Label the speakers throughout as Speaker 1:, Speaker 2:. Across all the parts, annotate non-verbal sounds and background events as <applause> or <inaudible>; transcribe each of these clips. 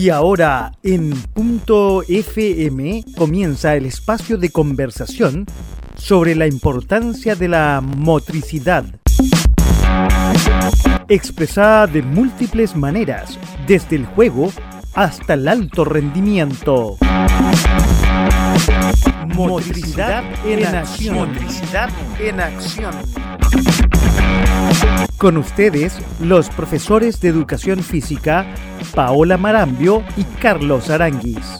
Speaker 1: Y ahora en punto FM comienza el espacio de conversación sobre la importancia de la motricidad. Expresada de múltiples maneras, desde el juego hasta el alto rendimiento. Motricidad en acción. Motricidad en acción. Con ustedes, los profesores de educación física, Paola Marambio y Carlos Aranguis.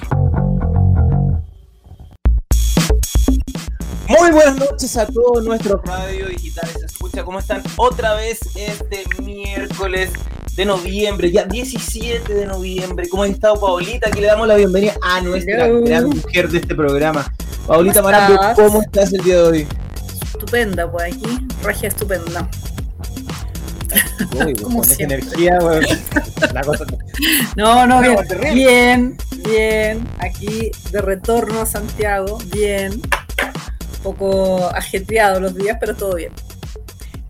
Speaker 2: Muy buenas noches a todos nuestros radio digitales. Escucha, ¿cómo están? Otra vez este miércoles de noviembre, ya 17 de noviembre. ¿Cómo ha estado Paolita? Aquí le damos la bienvenida a nuestra gran mujer de este programa. Paolita Marambio, ¿cómo estás el día de hoy?
Speaker 3: Estupenda, pues aquí, regia estupenda.
Speaker 2: Uy, <laughs> con esa energía, bueno, la cosa...
Speaker 3: No, no, bien, bien, bien. Aquí de retorno a Santiago, bien. Un poco ajetreado los días, pero todo bien.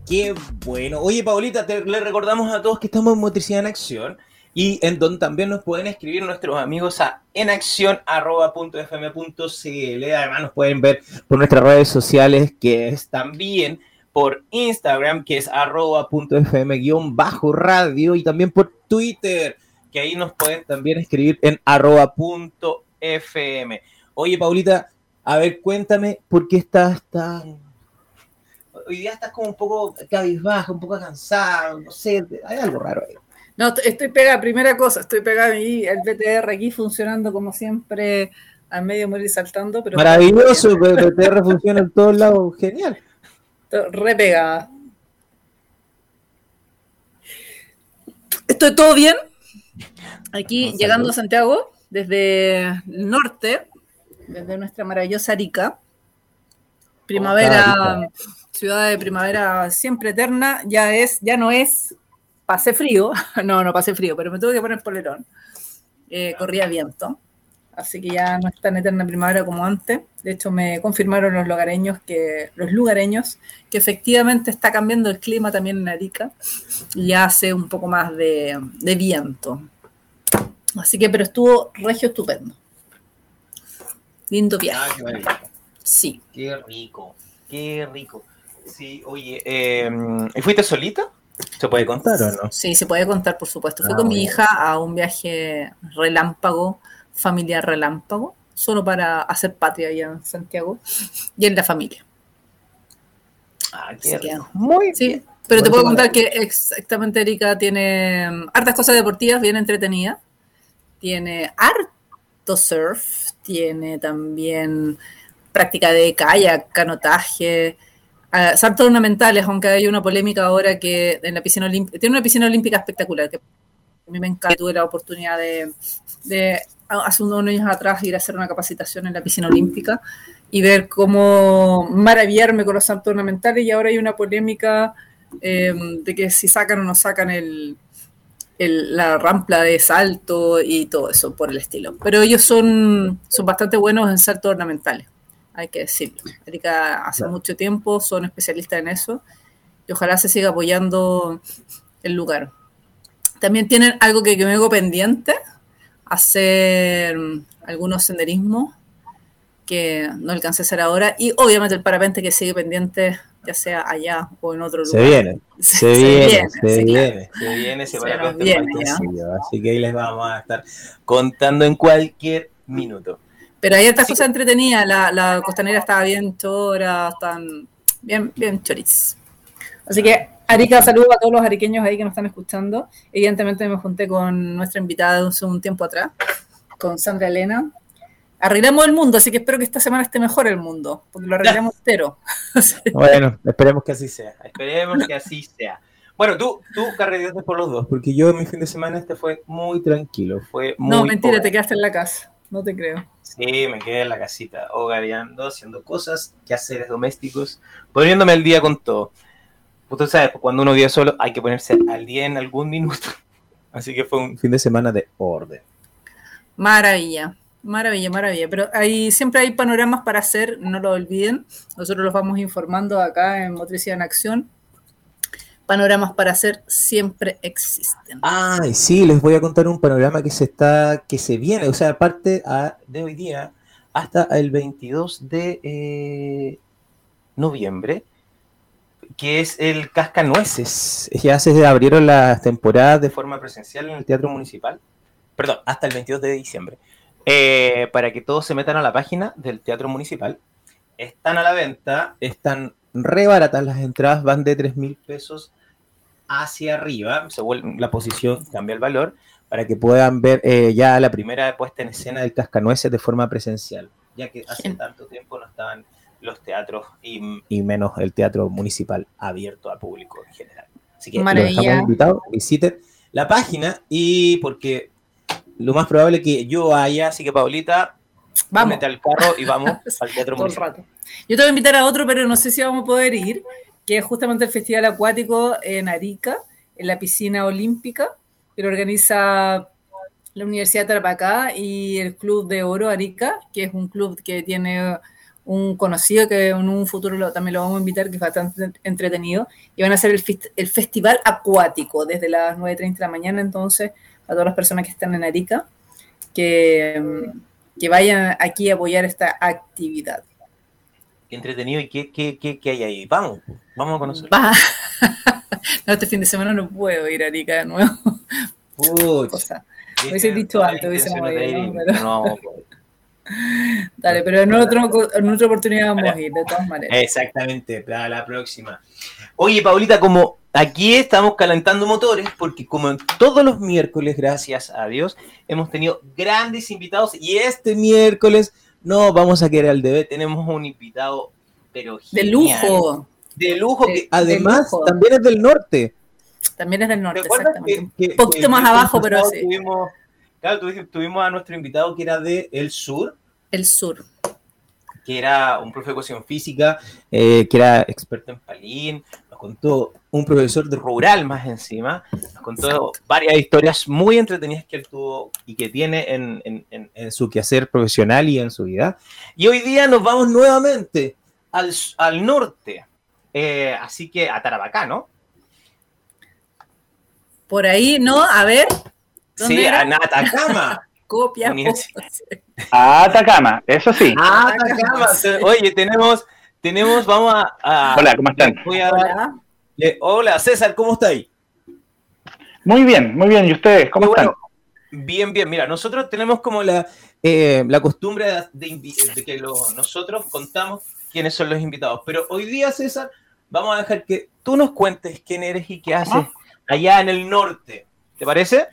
Speaker 2: Qué bueno. Oye, Paulita, te, le recordamos a todos que estamos en Motricidad en Acción y en donde también nos pueden escribir nuestros amigos a enaccion.fm.cl. Además, nos pueden ver por nuestras redes sociales, que es también por Instagram, que es arroba.fm-radio, y también por Twitter, que ahí nos pueden también escribir en arroba.fm. Oye, Paulita, a ver, cuéntame por qué estás tan. Hoy día estás como un poco cabizbajo, un poco cansado, no sé, hay algo raro ahí.
Speaker 3: No, estoy pegada, primera cosa, estoy pegada ahí, el BTR aquí funcionando como siempre, a medio morir saltando. Pero
Speaker 2: Maravilloso, el BTR funciona en todos lados, genial.
Speaker 3: Re pegada. ¿Estoy todo bien? Aquí llegando a Santiago, desde el norte, desde nuestra maravillosa Arica. Primavera, ciudad de primavera siempre eterna, ya es, ya no es, pasé frío, <laughs> no, no pasé frío, pero me tuve que poner polerón. Eh, corría viento, así que ya no es tan eterna primavera como antes. De hecho, me confirmaron los lugareños que, los lugareños, que efectivamente está cambiando el clima también en Arica y ya hace un poco más de, de viento. Así que, pero estuvo regio estupendo. Lindo viaje.
Speaker 2: Ah, qué.
Speaker 3: Sí.
Speaker 2: Qué rico, qué rico. Sí, oye, eh, ¿y fuiste solita? ¿Se puede contar o no?
Speaker 3: Sí, se puede contar, por supuesto. Fui
Speaker 2: Ah,
Speaker 3: con mi hija a un viaje relámpago, familiar relámpago, solo para hacer patria allá en Santiago y en la familia.
Speaker 2: Ah, qué rico. Muy
Speaker 3: Sí,
Speaker 2: bien.
Speaker 3: pero te puedo contar que exactamente Erika tiene mm, hartas cosas deportivas bien entretenidas. Tiene harto surf, tiene también práctica de kayak, canotaje, ah, saltos ornamentales, aunque hay una polémica ahora que en la piscina olímpica, tiene una piscina olímpica espectacular, que a mí me encanta, tuve la oportunidad de, de hace unos años atrás ir a hacer una capacitación en la piscina olímpica y ver cómo maravillarme con los saltos ornamentales y ahora hay una polémica eh, de que si sacan o no sacan el, el- la rampla de salto y todo eso por el estilo. Pero ellos son, son bastante buenos en saltos ornamentales, hay que decirlo. Erika hace
Speaker 2: Claro.
Speaker 3: mucho tiempo son especialistas en eso y ojalá se siga apoyando el lugar. También tienen algo que, que me hago pendiente, hacer algunos senderismos que no alcancé a hacer ahora y obviamente el parapente que sigue pendiente ya sea allá o en otro
Speaker 2: Se
Speaker 3: lugar.
Speaker 2: viene,
Speaker 3: Se- <laughs>
Speaker 2: se,
Speaker 3: se
Speaker 2: viene,
Speaker 3: viene,
Speaker 2: se
Speaker 3: sí,
Speaker 2: viene, se viene ese
Speaker 3: Se
Speaker 2: parapente
Speaker 3: viene,
Speaker 2: Así que ahí les vamos a estar contando en cualquier minuto.
Speaker 3: Pero hay
Speaker 2: Sí.
Speaker 3: cosas entretenidas. La, la costanera estaba bien chora, están bien, bien choriz. Así que, Arica, saludo a todos los ariqueños ahí que nos están escuchando. Evidentemente me junté con nuestra invitada hace un tiempo atrás, con Sandra Elena. Arreglamos el mundo, así que espero que esta semana esté mejor el mundo, porque lo arreglamos entero. <laughs>
Speaker 2: Bueno, esperemos que así sea. Esperemos que así sea. Bueno, tú, tú carreteaste por los dos, porque yo mi fin de semana este fue muy tranquilo, fue muy
Speaker 3: no, mentira,
Speaker 2: hogar.
Speaker 3: te quedaste en la casa. No te creo.
Speaker 2: Sí, me quedé en la casita, hogareando, haciendo cosas, quehaceres domésticos, poniéndome al día con todo. Usted sabe, pues, cuando uno vive solo hay que ponerse al día en algún minuto. <laughs> Así que fue un fin de semana de orden.
Speaker 3: Maravilla, maravilla, maravilla. Pero hay, siempre hay panoramas para hacer, no lo olviden. Nosotros los vamos informando acá en Motricidad en Acción. panoramas para hacer siempre existen.
Speaker 2: Ah, sí, les voy a contar un panorama que se está, que se viene, o sea, aparte de hoy día hasta el 22 de eh, noviembre, que es el Cascanueces. Ya se abrieron las temporadas de forma presencial en el Teatro Municipal. Perdón, hasta el 22 de diciembre. Eh, para que todos se metan a la página del Teatro Municipal. Están a la venta, están re baratas las entradas, van de 3 mil pesos hacia arriba, se la posición cambia el valor, para que puedan ver eh, ya la primera puesta en escena del Cascanueces de forma presencial, ya que hace tanto tiempo no estaban los teatros y, menos el teatro municipal abierto al público en general. Así que los dejamos invitados, visiten la página y porque lo más probable es que yo vaya, así que Paulita, vamos al carro y vamos <laughs> al teatro municipal.
Speaker 3: Yo te voy a invitar a otro, pero no sé si vamos a poder ir, que es justamente el Festival Acuático en Arica, en la piscina olímpica, que lo organiza la Universidad de Tarapacá y el Club de Oro Arica, que es un club que tiene un conocido que en un futuro también lo vamos a invitar, que es bastante entretenido, y van a hacer el, festival acuático desde las 9.30 de la mañana, entonces, a todas las personas que están en Arica, que, que vayan aquí a apoyar esta actividad.
Speaker 2: Qué entretenido, ¿y qué, qué, qué, hay ahí? Vamos, vamos a conocer. <laughs>
Speaker 3: no, este fin de semana no puedo ir a Arica de nuevo. Pucha. <laughs> Hubiese dicho antes, hubiese no, Dale, pero en, otro, en otra oportunidad vamos a ir, de todas maneras.
Speaker 2: Exactamente, para la próxima. Oye, Paulita, como aquí estamos calentando motores, porque como en todos los miércoles, gracias a Dios, hemos tenido grandes invitados y este miércoles no vamos a querer al debe, tenemos un invitado, pero
Speaker 3: De lujo.
Speaker 2: De lujo, que además también es del norte.
Speaker 3: También es del norte, exactamente. un poquito más abajo, pero sí.
Speaker 2: Claro, tuvimos a nuestro invitado que era de El Sur,
Speaker 3: el Sur.
Speaker 2: Que era un profe de ecuación física, eh, que era experto en palín, nos contó un profesor de rural más encima, nos contó varias historias muy entretenidas que él tuvo y que tiene en, su quehacer profesional y en su vida. Y hoy día nos vamos nuevamente al, norte, eh, así que a Tarabacá, ¿no?
Speaker 3: Por ahí, ¿no? A ver.
Speaker 2: Sí, a Atacama. <laughs>
Speaker 3: Copia. <laughs>
Speaker 4: A Atacama, eso sí.
Speaker 2: Atacama. Oye, tenemos, tenemos, vamos a.
Speaker 4: hola, ¿cómo están?
Speaker 2: hola. César, ¿cómo estáis?
Speaker 4: Muy bien, muy bien. ¿Y ustedes? ¿Cómo están?
Speaker 2: bien, bien. Mira, nosotros tenemos como la, eh, la costumbre de, que nosotros contamos quiénes son los invitados. Pero hoy día, César, vamos a dejar que tú nos cuentes quién eres y qué haces allá en el norte. ¿Te parece?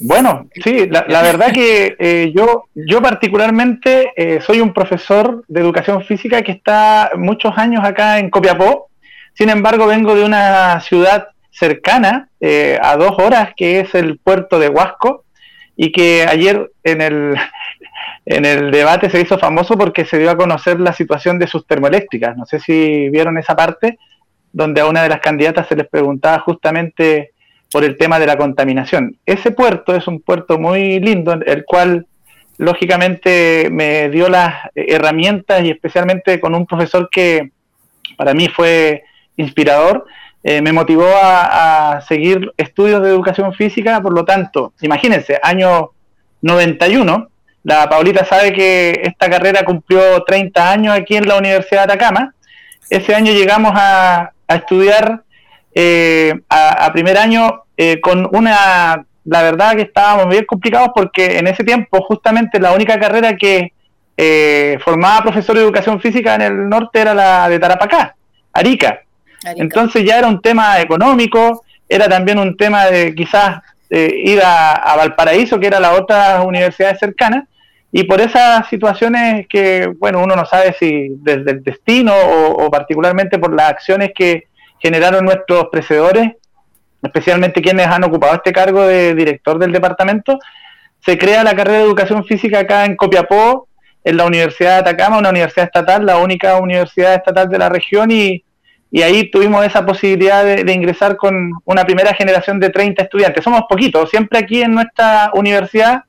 Speaker 4: Bueno, sí, la, verdad que eh, yo, yo particularmente eh, soy un profesor de educación física que está muchos años acá en Copiapó. Sin embargo, vengo de una ciudad cercana, eh, a dos horas, que es el puerto de Huasco, y que ayer en el, <laughs> en el debate se hizo famoso porque se dio a conocer la situación de sus termoeléctricas. No sé si vieron esa parte, donde a una de las candidatas se les preguntaba justamente por el tema de la contaminación. Ese puerto es un puerto muy lindo, el cual lógicamente me dio las herramientas y especialmente con un profesor que para mí fue inspirador, eh, me motivó a, seguir estudios de educación física, por lo tanto, imagínense, año 91, la Paulita sabe que esta carrera cumplió 30 años aquí en la Universidad de Atacama, ese año llegamos a, estudiar eh, a, primer año eh, con una, la verdad que estábamos bien complicados porque en ese tiempo justamente la única carrera que eh, formaba profesor de educación física en el norte era la de Tarapacá, Arica. Entonces ya era un tema económico, era también un tema de quizás eh, ir a, Valparaíso, que era la otra universidad cercana, y por esas situaciones que, bueno, uno no sabe si desde el destino o particularmente por las acciones que generaron nuestros precedores, especialmente quienes han ocupado este cargo de director del departamento, se crea la carrera de educación física acá en Copiapó, en la Universidad de Atacama, una universidad estatal, la única universidad estatal de la región, y, ahí tuvimos esa posibilidad de, ingresar con una primera generación de 30 estudiantes. Somos poquitos, siempre aquí en nuestra universidad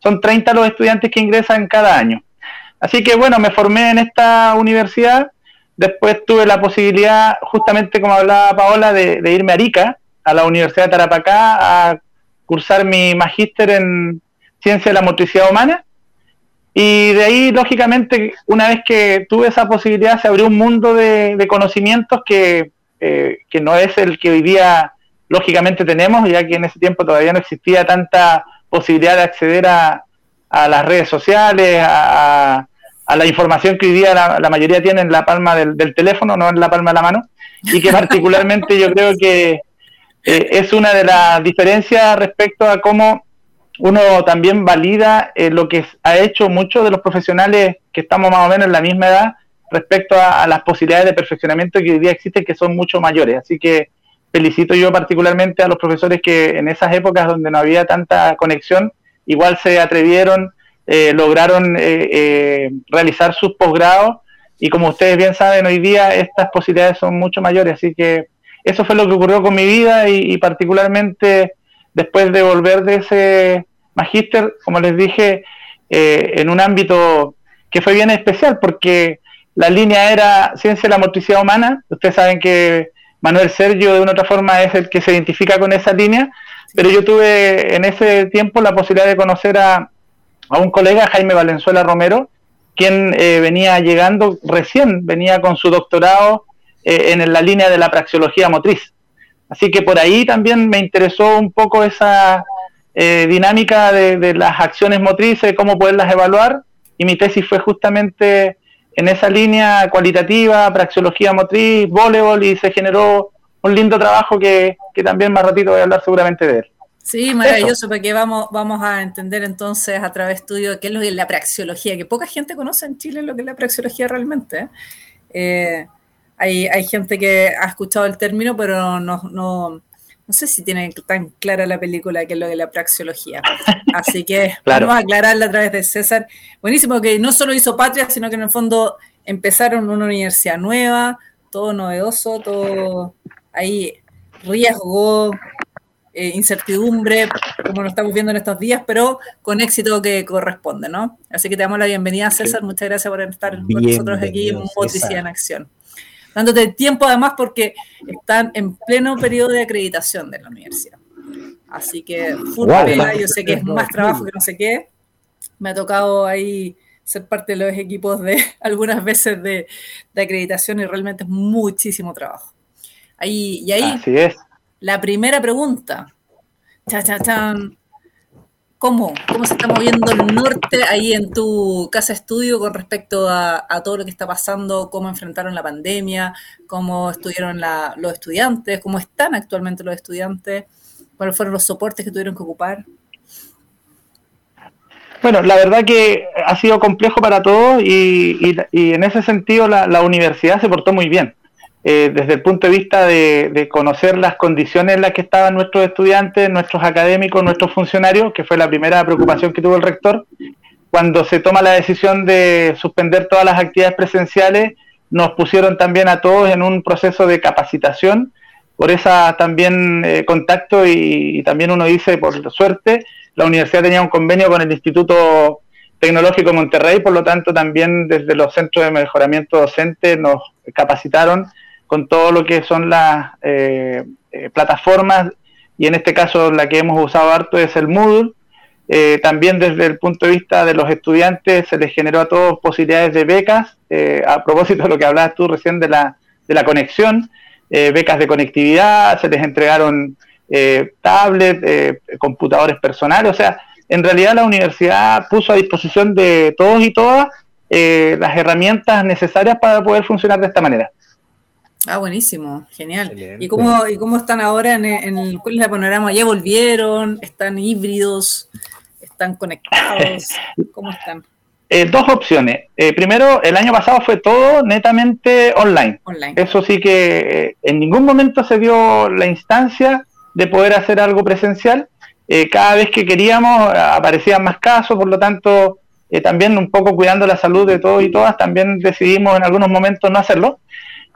Speaker 4: son 30 los estudiantes que ingresan cada año. Así que bueno, me formé en esta universidad después tuve la posibilidad, justamente como hablaba Paola, de, irme a Arica, a la Universidad de Tarapacá, a cursar mi magíster en ciencia de la motricidad humana. Y de ahí, lógicamente, una vez que tuve esa posibilidad, se abrió un mundo de, conocimientos que, eh, que no es el que hoy día, lógicamente, tenemos, ya que en ese tiempo todavía no existía tanta posibilidad de acceder a, a las redes sociales, a, a, la información que hoy día la, mayoría tiene en la palma del, teléfono, no en la palma de la mano, y que <laughs> particularmente yo creo que eh, es una de las diferencias respecto a cómo uno también valida eh, lo que ha hecho muchos de los profesionales que estamos más o menos en la misma edad respecto a, a, las posibilidades de perfeccionamiento que hoy día existen, que son mucho mayores. Así que felicito yo particularmente a los profesores que en esas épocas donde no había tanta conexión, igual se atrevieron, eh, lograron eh, eh, realizar sus posgrados y como ustedes bien saben, hoy día estas posibilidades son mucho mayores, así que eso fue lo que ocurrió con mi vida y, particularmente después de volver de ese magíster, como les dije, en un ámbito que fue bien especial porque la línea era ciencia de la motricidad humana, ustedes saben que Manuel Sergio de una otra forma es el que se identifica con esa línea, pero yo tuve en ese tiempo la posibilidad de conocer a, un colega, Jaime Valenzuela Romero, quien eh, venía llegando recién, venía con su doctorado eh, en la línea de la praxeología motriz. Así que por ahí también me interesó un poco esa eh, dinámica de, de, las acciones motrices, cómo poderlas evaluar, y mi tesis fue justamente en esa línea cualitativa, praxeología motriz, voleibol, y se generó un lindo trabajo que, también más ratito voy a hablar seguramente de él.
Speaker 3: Sí, maravilloso, porque vamos, vamos a entender entonces a través tuyo qué es lo que es la praxeología, que poca gente conoce en Chile lo que es la praxeología realmente. Eh, hay, hay, gente que ha escuchado el término, pero no, no, no sé si tiene tan clara la película que es lo de la praxeología. Así que <laughs> vamos a aclararla a través de César. Buenísimo que no solo hizo Patria, sino que en el fondo empezaron una universidad nueva, todo novedoso, todo ahí riesgo, eh, incertidumbre, como lo estamos viendo en estos días, pero con éxito que corresponde, ¿no? Así que te damos la bienvenida, César. Muchas gracias por estar con nosotros aquí en Motricidad en Acción dándote tiempo además porque están en pleno periodo de acreditación de la universidad. Así que, full yo sé que es más trabajo que no sé qué. Me ha tocado ahí ser parte de los equipos de <laughs> algunas veces de, acreditación y realmente es muchísimo trabajo. Ahí, y ahí,
Speaker 4: es.
Speaker 3: la primera pregunta. Cha, cha, chan cómo, cómo se está moviendo el norte ahí en tu casa estudio con respecto a, todo lo que está pasando, cómo enfrentaron la pandemia, cómo estuvieron los estudiantes, cómo están actualmente los estudiantes, cuáles fueron los soportes que tuvieron que ocupar.
Speaker 4: Bueno, la verdad que ha sido complejo para todos y, en ese sentido la universidad se portó muy bien. Eh, desde el punto de vista de, conocer las condiciones en las que estaban nuestros estudiantes, nuestros académicos, nuestros funcionarios, que fue la primera preocupación que tuvo el rector, cuando se toma la decisión de suspender todas las actividades presenciales, nos pusieron también a todos en un proceso de capacitación, por esa también eh, contacto y, también uno dice, por suerte, la universidad tenía un convenio con el Instituto Tecnológico Monterrey, por lo tanto también desde los centros de mejoramiento docente nos capacitaron con todo lo que son las eh, eh, plataformas y en este caso la que hemos usado harto es el Moodle. Eh, también desde el punto de vista de los estudiantes se les generó a todos posibilidades de becas, a propósito de lo que hablabas tú recién de la, de la conexión, becas de conectividad, se les entregaron tablets, computadores personales, o sea, en realidad la universidad puso a disposición de todos y todas las herramientas necesarias para poder funcionar de esta manera.
Speaker 3: Ah, buenísimo, genial. ¿Y cómo, ¿Y cómo están ahora en, el, cuál es el panorama? ¿Ya volvieron? ¿Están híbridos? ¿Están conectados? <laughs> ¿Cómo están?
Speaker 4: Eh, dos opciones. Eh, primero, el año pasado fue todo netamente online. Eso sí que eh, en ningún momento se dio la instancia de poder hacer algo presencial. cada vez que queríamos aparecían más casos, por lo tanto, también un poco cuidando la salud de todos y todas, también decidimos en algunos momentos no hacerlo.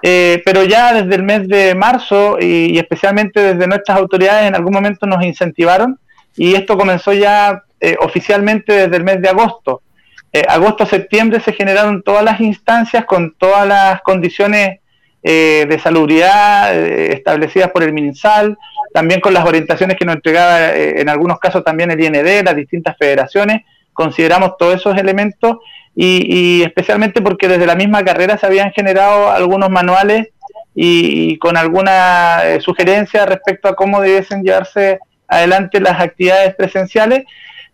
Speaker 4: Eh, pero ya desde el mes de marzo y, especialmente desde nuestras autoridades en algún momento nos incentivaron y esto comenzó ya eh, oficialmente desde el mes de agosto. eh, agosto-septiembre se generaron todas las instancias con todas las condiciones eh, de salubridad eh, establecidas por el MinSal, también con las orientaciones que nos entregaba en algunos casos también el IND, las distintas federaciones, consideramos todos esos elementos y, especialmente porque desde la misma carrera se habían generado algunos manuales y, con alguna sugerencia respecto a cómo debiesen llevarse adelante las actividades presenciales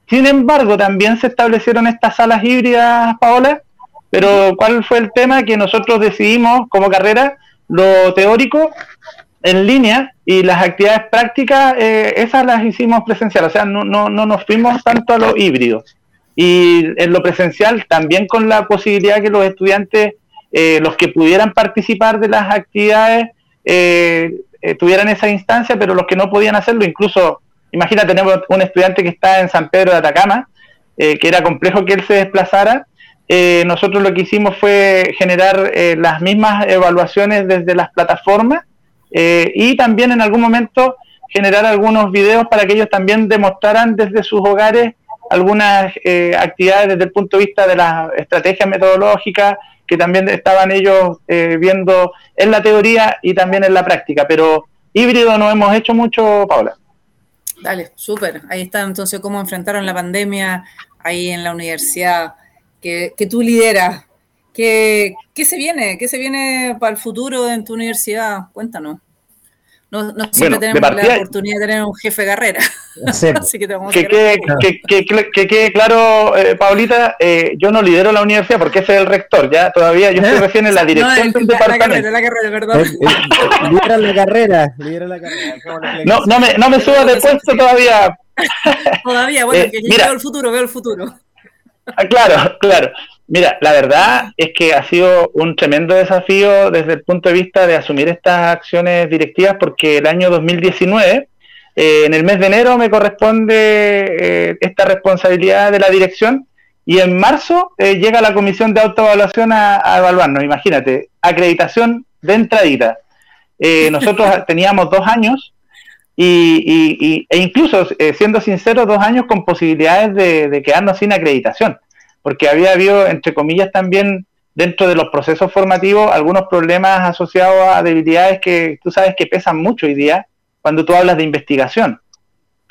Speaker 4: sin embargo, también se establecieron estas salas híbridas, Paola, pero ¿cuál fue el tema? Que nosotros decidimos como carrera lo teórico en línea y las actividades prácticas, eh, esas las hicimos presencial, o sea, no, no, no nos fuimos tanto a lo híbrido. Y en lo presencial también con la posibilidad que los estudiantes, eh, los que pudieran participar de las actividades, eh, tuvieran esa instancia, pero los que no podían hacerlo, incluso Imagina, tenemos un estudiante que está en San Pedro de Atacama, eh, que era complejo que él se desplazara. Eh, nosotros lo que hicimos fue generar eh, las mismas evaluaciones desde las plataformas y también en algún momento generar algunos videos para que ellos también demostraran desde sus hogares algunas actividades desde el punto de vista de las estrategias metodológicas que también estaban ellos viendo en la teoría y también en la práctica. Pero híbrido no hemos hecho mucho, Paula.
Speaker 3: Dale, súper. Ahí está entonces cómo enfrentaron la pandemia ahí en la universidad que, tú lideras. ¿Qué, ¿Qué, se viene? ¿Qué se viene para el futuro en tu universidad? Cuéntanos. No, no siempre tenemos la oportunidad de tener un jefe de carrera. <laughs> <laughs>
Speaker 4: Así que, que, quede, que, quede claro, eh, Paulita, eh, yo no lidero la universidad porque ese es el rector, ya todavía yo estoy recién en la dirección del departamento. La carrera, la carrera,
Speaker 1: eh, lidera la carrera, lidera la carrera.
Speaker 4: No, no me, no me subo de puesto todavía. <laughs>
Speaker 3: todavía, bueno, que yo veo el futuro, veo el futuro.
Speaker 4: Ah, claro, claro. Mira, la verdad es que ha sido un tremendo desafío desde el punto de vista de asumir estas acciones directivas porque el año 2019, eh, en el mes de enero, me corresponde eh, esta responsabilidad de la dirección y en marzo eh, llega la comisión de autoevaluación a, evaluarnos. Imagínate, acreditación de entradita. nosotros <laughs> teníamos dos años y, e incluso, siendo sincero, dos años con posibilidades de quedarnos sin acreditación porque había habido, entre comillas, también dentro de los procesos formativos algunos problemas asociados a debilidades que tú sabes que pesan mucho hoy día cuando tú hablas de investigación,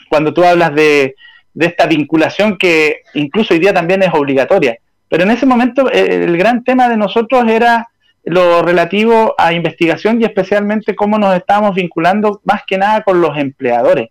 Speaker 4: cuando tú hablas de, esta vinculación que incluso hoy día también es obligatoria. Pero en ese momento eh, el gran tema de nosotros era lo relativo a investigación y especialmente cómo nos estábamos vinculando más que nada con los empleadores.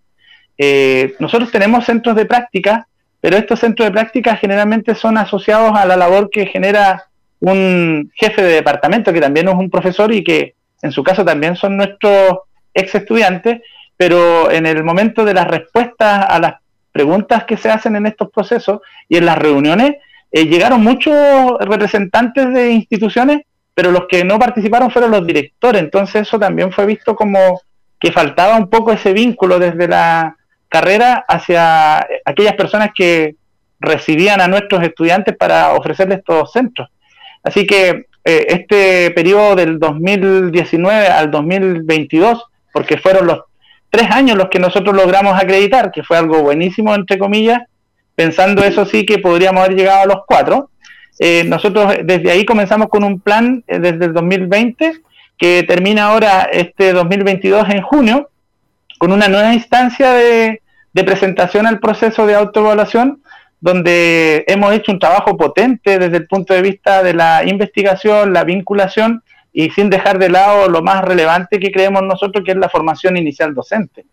Speaker 4: Eh, nosotros tenemos centros de práctica pero estos centros de práctica generalmente son asociados a la labor que genera un jefe de departamento, que también es un profesor y que en su caso también son nuestros ex estudiantes, pero en el momento de las respuestas a las preguntas que se hacen en estos procesos y en las reuniones, eh, llegaron muchos representantes de instituciones, pero los que no participaron fueron los directores, entonces eso también fue visto como que faltaba un poco ese vínculo desde la carrera hacia aquellas personas que recibían a nuestros estudiantes para ofrecerles estos centros. Así que eh, este periodo del 2019 al 2022, porque fueron los tres años los que nosotros logramos acreditar, que fue algo buenísimo, entre comillas, pensando eso sí que podríamos haber llegado a los cuatro. Eh, nosotros desde ahí comenzamos con un plan eh, desde el 2020 que termina ahora este 2022 en junio con una nueva instancia de, de presentación al proceso de autoevaluación, donde hemos hecho un trabajo potente desde el punto de vista de la investigación, la vinculación y sin dejar de lado lo más relevante que creemos nosotros, que es la formación inicial docente.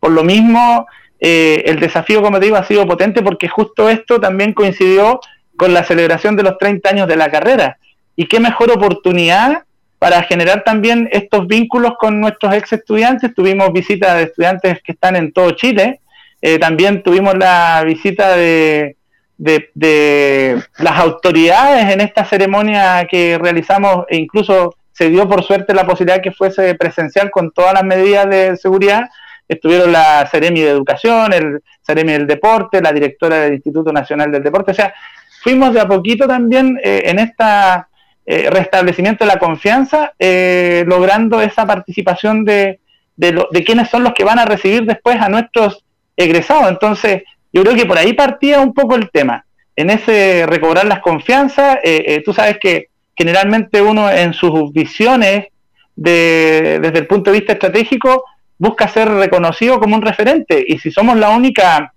Speaker 4: Por lo mismo, eh, el desafío, como te digo, ha sido potente porque justo esto también coincidió con la celebración de los 30 años de la carrera. Y qué mejor oportunidad para generar también estos vínculos con nuestros ex estudiantes. Tuvimos visitas de estudiantes que están en todo Chile, eh, también tuvimos la visita de, de, las autoridades en esta ceremonia que realizamos e incluso se dio por suerte la posibilidad que fuese presencial con todas las medidas de seguridad. Estuvieron la Ceremi de Educación, el Ceremi del Deporte, la directora del Instituto Nacional del Deporte. O sea, fuimos de a poquito también eh, en este restablecimiento de la confianza, logrando esa participación de, de, quiénes son los que van a recibir después a nuestros egresado. Entonces, yo creo que por ahí partía un poco el tema. en ese recobrar las confianzas, eh, eh, tú sabes que generalmente uno en sus visiones de, desde el punto de vista estratégico busca ser reconocido como un referente y si somos la única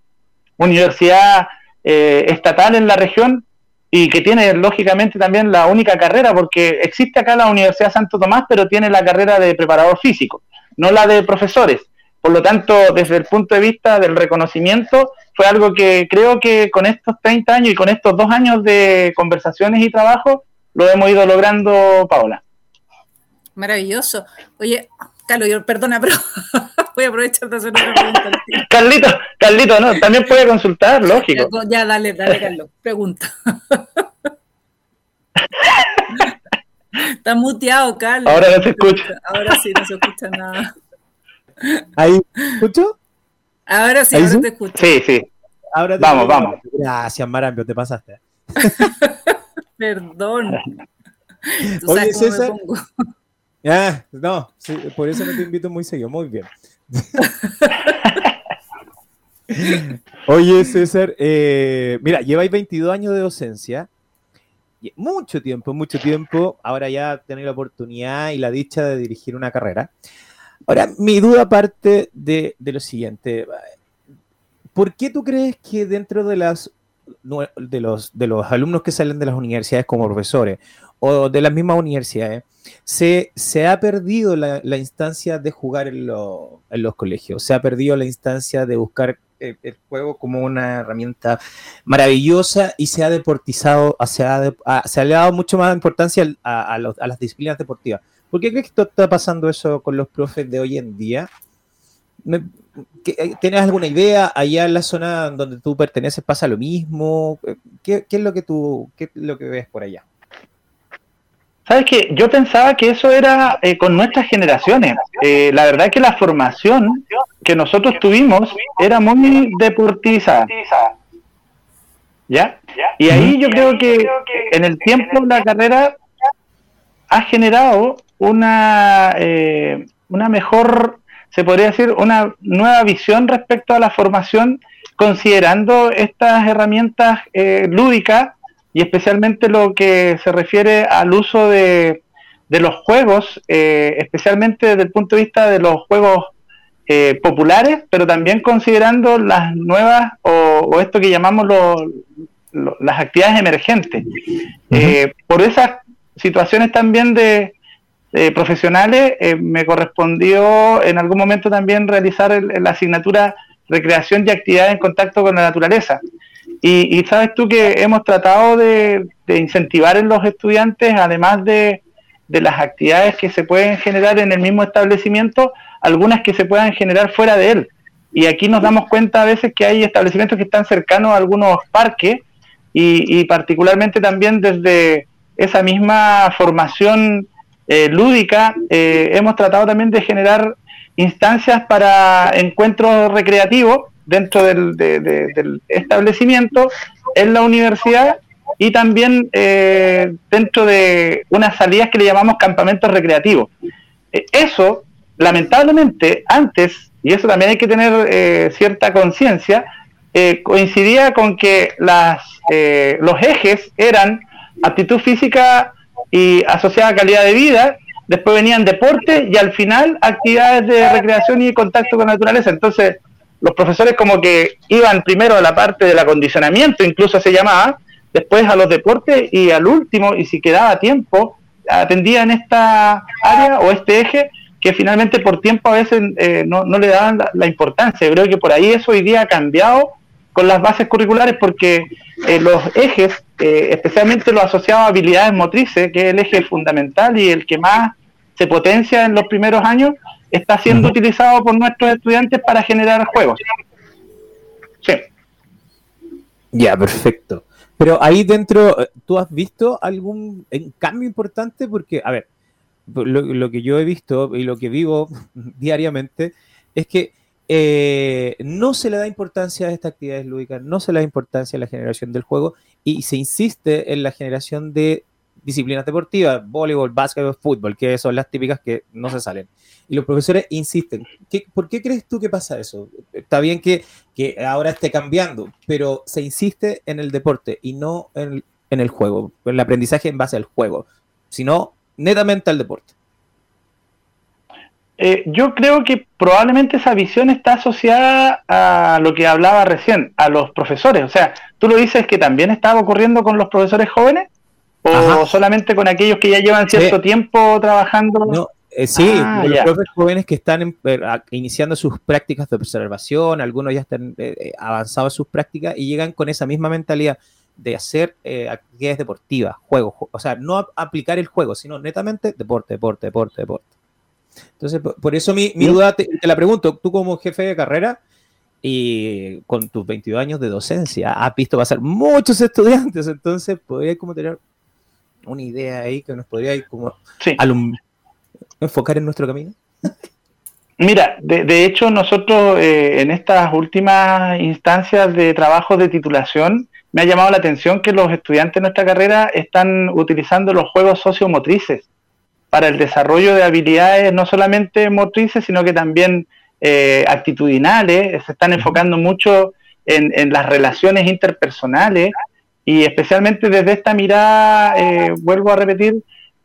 Speaker 4: universidad eh, estatal en la región y que tiene lógicamente también la única carrera, porque existe acá la Universidad Santo Tomás, pero tiene la carrera de preparador físico, no la de profesores. Por lo tanto, desde el punto de vista del reconocimiento, fue algo que creo que con estos 30 años y con estos dos años de conversaciones y trabajo, lo hemos ido logrando, Paola.
Speaker 3: Maravilloso. Oye, Carlos, yo, perdona, pero <laughs> voy a aprovechar de hacer una pregunta. <laughs>
Speaker 4: Carlito, Carlito, no, también puede consultar, lógico.
Speaker 3: Ya, dale, dale, Carlos, pregunta. <laughs> Está muteado, Carlos.
Speaker 4: Ahora no se escucha.
Speaker 3: Ahora sí, no se escucha nada.
Speaker 2: ¿Ahí escucho?
Speaker 3: Ahora sí, ahora te escucho.
Speaker 4: Sí, sí.
Speaker 2: Ahora
Speaker 4: vamos, vamos.
Speaker 2: Gracias, Marambio, te pasaste. <laughs>
Speaker 3: Perdón. <laughs>
Speaker 2: ¿Tú Oye, César. <laughs> Ah, no, por eso no te invito muy seguido. Muy bien. Oye, César, eh, mira, lleváis 22 años de docencia. Mucho tiempo, mucho tiempo. Ahora ya tenéis la oportunidad y la dicha de dirigir una carrera. Ahora, mi duda parte de, lo siguiente. ¿Por qué tú crees que dentro de, las, de, los, de los alumnos que salen de las universidades como profesores o de las mismas universidades, se, se ha perdido la, instancia de jugar en, en, los colegios? Se ha perdido la instancia de buscar el, juego como una herramienta maravillosa y se ha deportizado, se, ha, se ha dado mucho más importancia a las disciplinas deportivas. ¿Por qué crees que está pasando eso con los profes de hoy en día? Eh, ¿Tienes alguna idea? Allá en la zona donde tú perteneces pasa lo mismo. ¿Qué, es lo que tú, qué lo que ves por allá?
Speaker 4: Sabes que yo pensaba que eso era eh, con nuestras generaciones. Eh, la verdad es que la formación que nosotros tuvimos era muy deportivizada. ¿Ya? Y ahí yo creo que en el tiempo la carrera ha generado una, eh, una mejor, se podría decir, una nueva visión respecto a la formación, considerando estas herramientas eh, lúdicas y especialmente lo que se refiere al uso de, de los juegos, eh, especialmente desde el punto de vista de los juegos populares, pero también considerando las nuevas o, esto que llamamos las actividades emergentes. por esas situaciones también de, eh, profesionales, eh, me correspondió en algún momento también realizar la asignatura recreación y actividad en contacto con la naturaleza. Y, sabes tú que hemos tratado de, incentivar en los estudiantes, además de, las actividades que se pueden generar en el mismo establecimiento, algunas que se puedan generar fuera de él. Y aquí nos damos cuenta a veces que hay establecimientos que están cercanos a algunos parques y particularmente también desde esa misma formación eh, lúdica, eh, hemos tratado también de generar instancias para encuentros recreativos dentro del, establecimiento, en la universidad y también eh, dentro de unas salidas que le llamamos campamentos recreativos. eso, lamentablemente, antes, y eso también hay que tener cierta conciencia, coincidía con que las, los ejes eran aptitud física y asociada a calidad de vida, después venían deportes y al final actividades de recreación y contacto con la naturaleza. Entonces, los profesores como que iban primero a la parte del acondicionamiento, incluso se llamaba, después a los deportes y al último, y si quedaba tiempo, atendían esta área o este eje que finalmente por tiempo a veces eh, no, le daban la, la, importancia. Creo que por ahí eso hoy día ha cambiado con las bases curriculares porque eh, los ejes, eh, especialmente los asociados a habilidades motrices, que es el eje fundamental y el que más se potencia en los primeros años, está siendo utilizado por nuestros estudiantes para generar juegos. Sí.
Speaker 2: Ya, perfecto. Pero ahí dentro, eh, ¿tú has visto algún cambio importante? Porque, a ver, lo que yo he visto y lo que vivo <laughs> diariamente es que eh, no se le da importancia a estas actividades lúdicas, no se le da importancia a la generación del juego y se insiste en la generación de, disciplinas deportivas, voleibol, básquetbol, fútbol, que son las típicas que no se salen. Y los profesores insisten. ¿Por qué crees tú que pasa eso? Está bien que, ahora esté cambiando, pero se insiste en el deporte y no en, en el juego, en el aprendizaje en base al juego, sino netamente al deporte.
Speaker 4: Eh, yo creo que probablemente esa visión está asociada a lo que hablaba recién, a los profesores. O sea, tú lo dices que también estaba ocurriendo con los profesores jóvenes o solamente con aquellos que ya llevan cierto tiempo trabajando.
Speaker 2: No, eh, sí, ah, los profesores jóvenes que están eh, iniciando sus prácticas de observación, algunos ya están avanzados en sus prácticas y llegan con esa misma mentalidad de hacer actividades deportivas, juegos, o sea, no aplicar el juego, sino netamente deporte, deporte, deporte, deporte. Entonces, por eso mi, duda, te, la pregunto, tú como jefe de carrera y con tus 22 años de docencia, has visto pasar muchos estudiantes, entonces podría como tener una idea ahí que nos podría como enfocar en nuestro camino.
Speaker 4: Mira, de, hecho nosotros eh, en estas últimas instancias de trabajo de titulación me ha llamado la atención que los estudiantes de nuestra carrera están utilizando los juegos sociomotrices para el desarrollo de habilidades no solamente motrices, sino que también eh, actitudinales, se están enfocando mucho en, las relaciones interpersonales y especialmente desde esta mirada, eh, vuelvo a repetir,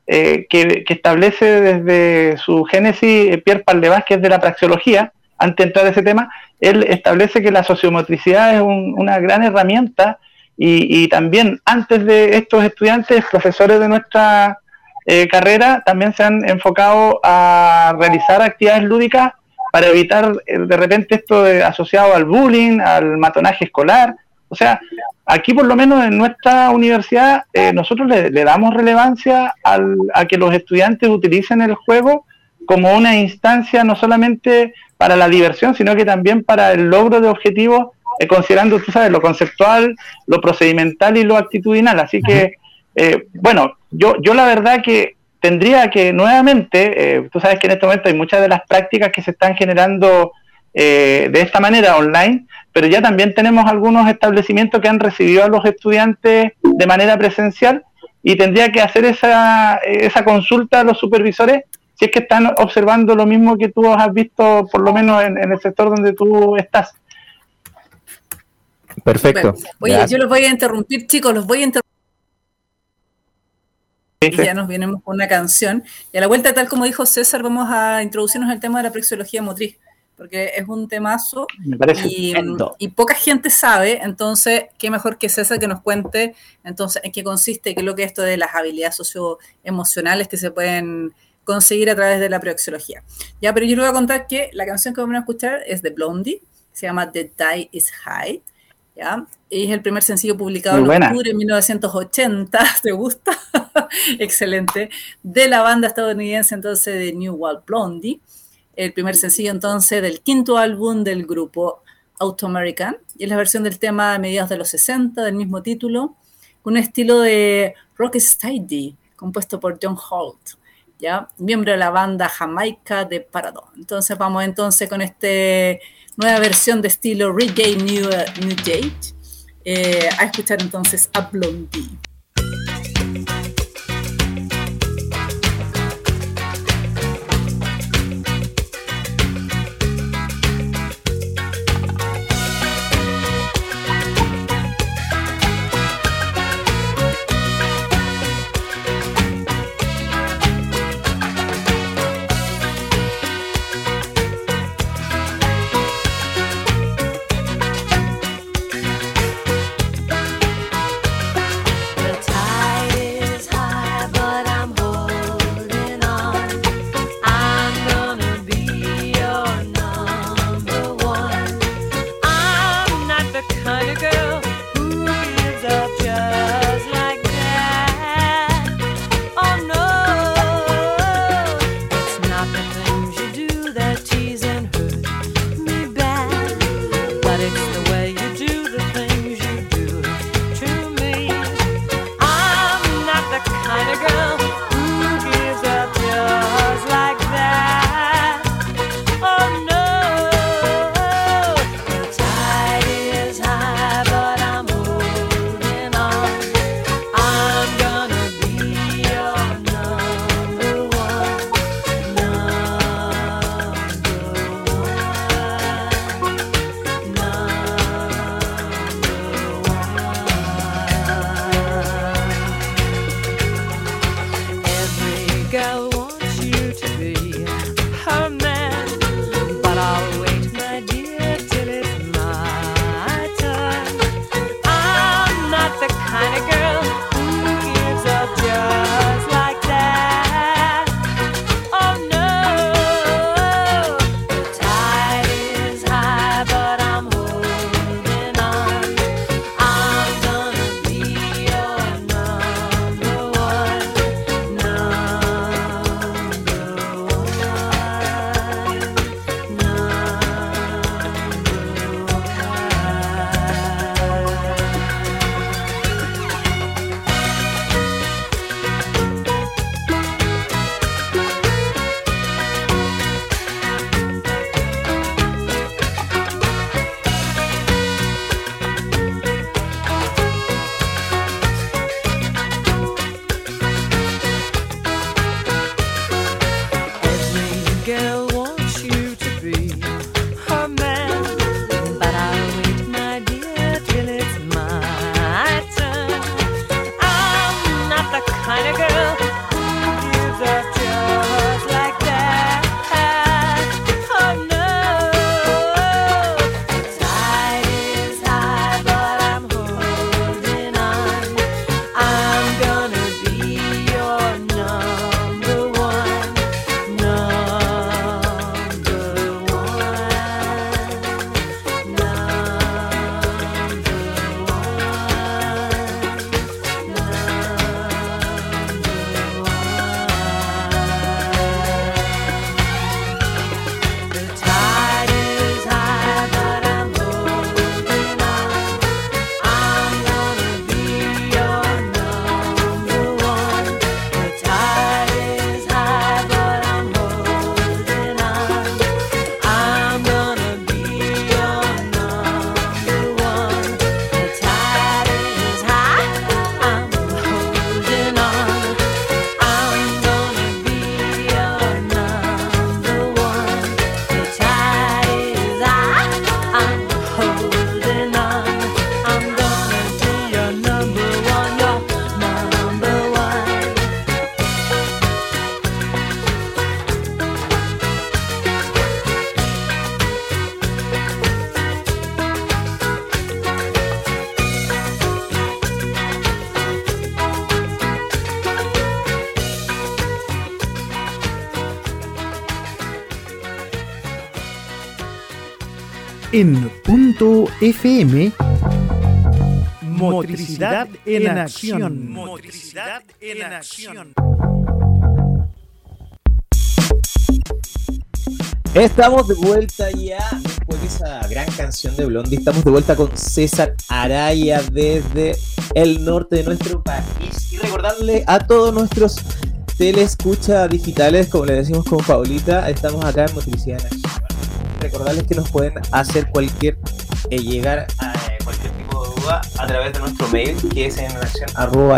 Speaker 4: eh, que, establece desde su génesis Pierre Paldevaz, que es de la praxeología, antes de entrar a ese tema, él establece que la sociomotricidad es una gran herramienta y, y, también antes de estos estudiantes, profesores de nuestra eh, carrera también se han enfocado a realizar actividades lúdicas para evitar eh, de repente esto asociado al bullying, al matonaje escolar. O sea, aquí por lo menos en nuestra universidad eh, nosotros le, damos relevancia a que los estudiantes utilicen el juego como una instancia no solamente para la diversión, sino que también para el logro de objetivos, considerando, tú sabes, lo conceptual, lo procedimental y lo actitudinal. Así que eh, bueno, yo, yo la verdad que tendría que nuevamente, eh, tú sabes que en este momento hay muchas de las prácticas que se están generando eh, de esta manera online, pero ya también tenemos algunos establecimientos que han recibido a los estudiantes de manera presencial y tendría que hacer esa, esa consulta a los supervisores si es que están observando lo mismo que tú has visto, por lo menos en, el sector donde tú estás.
Speaker 2: Perfecto.
Speaker 3: oye, yo los voy a interrumpir, chicos, los voy a interrumpir y ya nos vienemos con una canción. Y a la vuelta, tal como dijo César, vamos a introducirnos el tema de la prexiología motriz, porque es un temazo y, y, poca gente sabe, entonces, qué mejor que César que nos cuente entonces en qué consiste, qué es lo que es esto de las habilidades socioemocionales que se pueden conseguir a través de la prexiología. Ya, pero yo le voy a contar que la canción que vamos a escuchar es de Blondie, se llama The Die is High. ¿ya? Es el primer sencillo publicado en octubre de 1980, <laughs> ¿te gusta? <laughs> Excelente. De la banda estadounidense entonces de New World Blondie. El primer sencillo entonces del quinto álbum del grupo Auto American. Y es la versión del tema de mediados de los 60, del mismo título, con un estilo de rock steady, compuesto por John Holt. ¿ya? Miembro de la banda Jamaica de Paradón. Entonces vamos entonces con este nueva versión de estilo reggae New, Age. Eh, a escuchar entonces a Blondie.
Speaker 1: FM, motricidad en acción. Motricidad en acción.
Speaker 2: Estamos de vuelta ya después de esa gran canción de Blondie. Estamos de vuelta con César Araya desde el norte de nuestro país. Y recordarle a todos nuestros telescucha digitales, como le decimos con Paulita, estamos acá en Motricidad en Acción. Recordarles que nos pueden hacer cualquier, llegar a eh, cualquier tipo de duda a través de nuestro mail, que es en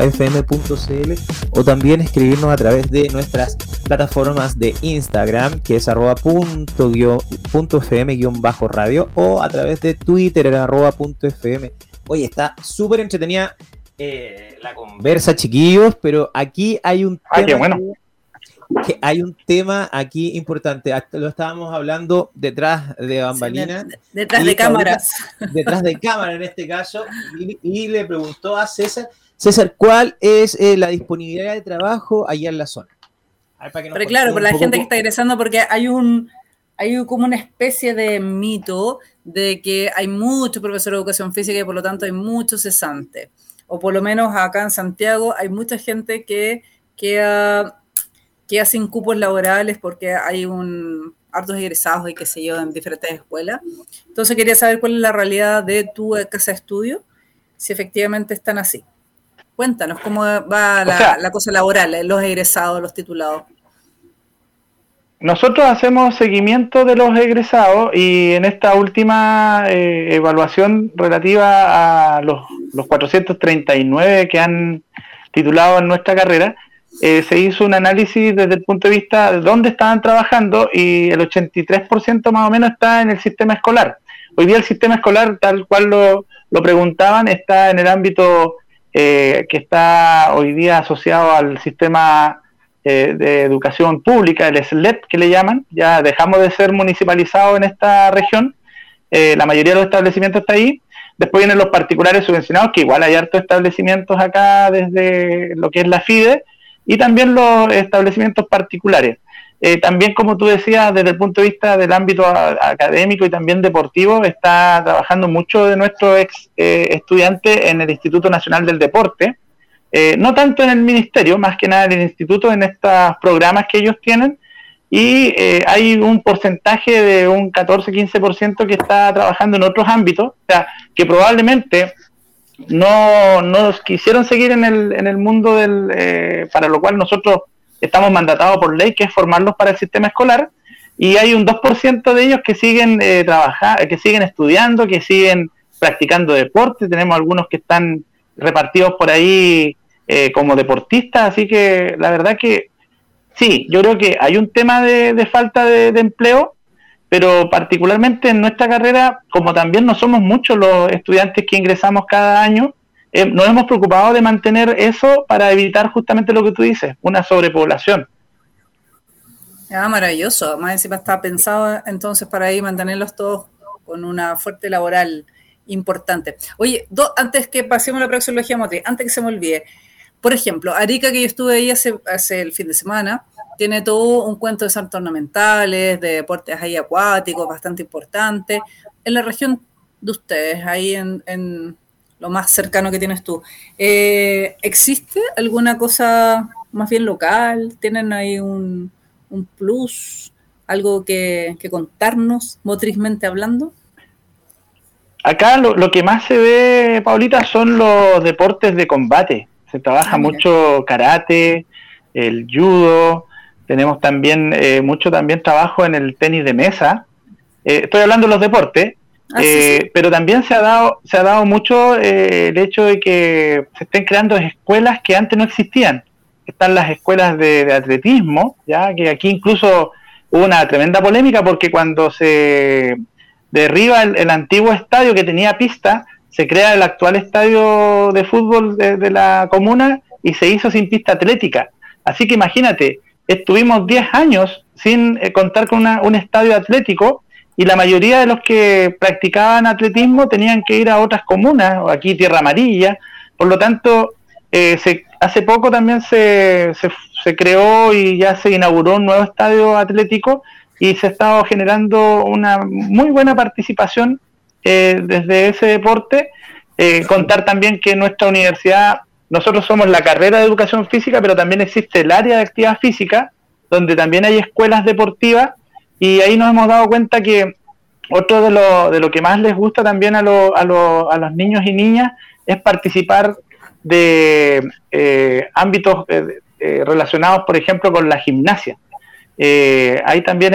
Speaker 2: fm.cl, o también escribirnos a través de nuestras plataformas de Instagram, que es arroba punto, guión- punto fm guion bajo radio, o a través de Twitter, arroba punto fm. Oye, está súper entretenida eh, la conversa, chiquillos, pero aquí hay un
Speaker 4: Ah, qué
Speaker 2: tema
Speaker 4: bueno.
Speaker 2: que- que hay un tema aquí importante. Lo estábamos hablando detrás de bambalinas,
Speaker 3: De- Detrás de cámaras. <laughs>
Speaker 2: detrás de cámara en este caso, y, y le preguntó a César, César, ¿cuál es eh, la disponibilidad de trabajo allá en la zona? Ver, para que
Speaker 3: Pero claro, para la
Speaker 2: poco
Speaker 3: gente que está ingresando, porque hay un hay como una especie de mito de que hay muchos profesores de educación física y por lo tanto hay muchos cesantes. O por lo menos acá en Santiago hay mucha gente que queda, queda sin cupos laborales porque hay un hartos egresados y qué sé yo en diferentes escuelas. Entonces quería saber cuál es la realidad de tu casa de estudio, si efectivamente están así. Cuéntanos cómo va la,
Speaker 4: sea-
Speaker 3: la cosa laboral, eh, los egresados, los titulados.
Speaker 4: Nosotros hacemos seguimiento de los egresados y en esta última eh, evaluación relativa a los, los 439 que han titulado en nuestra carrera, eh, se hizo un análisis desde el punto de vista de dónde estaban trabajando y el 83% más o menos está en el sistema escolar. Hoy día el sistema escolar, tal cual lo, lo preguntaban, está en el ámbito eh, que está hoy día asociado al sistema eh, de educación pública, el SLEP que le llaman, ya dejamos de ser municipalizados en esta región, eh, la mayoría de los establecimientos está ahí, después vienen los particulares subvencionados, que igual hay hartos establecimientos acá desde lo que es la FIDE, y también los establecimientos particulares. Eh, también, como tú decías, desde el punto de vista del ámbito académico y también deportivo, está trabajando mucho de nuestros ex eh, estudiantes en el Instituto Nacional del Deporte, eh, no tanto en el ministerio, más que nada en el instituto, en estos programas que ellos tienen, y eh, hay un porcentaje de un 14-15% que está trabajando en otros ámbitos, o sea, que probablemente no, no quisieron seguir en el, en el mundo del, eh, para lo cual nosotros estamos mandatados por ley, que es formarlos para el sistema escolar, y hay un 2% de ellos que siguen eh, trabajando, que siguen estudiando, que siguen practicando deporte, tenemos algunos que están repartidos por ahí eh, como deportistas, así que la verdad que sí, yo creo que hay un tema de, de falta de empleo, pero particularmente en nuestra carrera, como también no somos muchos los estudiantes que ingresamos cada año, eh, nos hemos preocupado de mantener eso para evitar justamente lo que tú dices, una sobrepoblación.
Speaker 3: Ah, maravilloso. Más encima está pensado entonces para ahí mantenerlos todos con una fuerte laboral importante. Oye, do- antes que pasemos a la praxeología motriz, antes que se me olvide, por ejemplo, Arica, que yo estuve ahí hace, hace el fin de semana, tiene todo un cuento de santos ornamentales, de deportes ahí acuáticos, bastante importante. En la región de ustedes, ahí en, en lo más cercano que tienes tú, eh, ¿existe alguna cosa más bien local? ¿Tienen ahí un, un plus? ¿Algo que, que contarnos motrizmente hablando?
Speaker 4: Acá lo, lo que más se ve, Paulita, son los deportes de combate. Se trabaja
Speaker 3: Ah,
Speaker 4: mucho karate, el judo, tenemos también eh, mucho también trabajo en el tenis de mesa. Eh, estoy hablando de los deportes,
Speaker 3: Ah, sí,
Speaker 4: eh,
Speaker 3: sí.
Speaker 4: pero también se ha dado, se ha dado mucho eh, el hecho de que se estén creando escuelas que antes no existían. Están las escuelas de, de atletismo, ya que aquí incluso hubo una tremenda polémica porque cuando se derriba el, el antiguo estadio que tenía pista, se crea el actual estadio de fútbol de, de la comuna y se hizo sin pista atlética. Así que imagínate, estuvimos 10 años sin eh, contar con una- un estadio atlético y la mayoría de los que practicaban atletismo tenían que ir a otras comunas, o aquí Tierra Amarilla, por lo tanto, eh, se, hace poco también se, se, se creó y ya se inauguró un nuevo estadio atlético y se ha estado generando una muy buena participación desde ese deporte. contar también que nuestra universidad, nosotros somos la carrera de educación física, pero también existe el área de actividad física, donde también hay escuelas deportivas y ahí nos hemos dado cuenta que otro de lo, de lo que más les gusta también a, a, a los niños y niñas es participar de eh, ámbitos eh, eh, relacionados, por ejemplo, con la gimnasia. hay también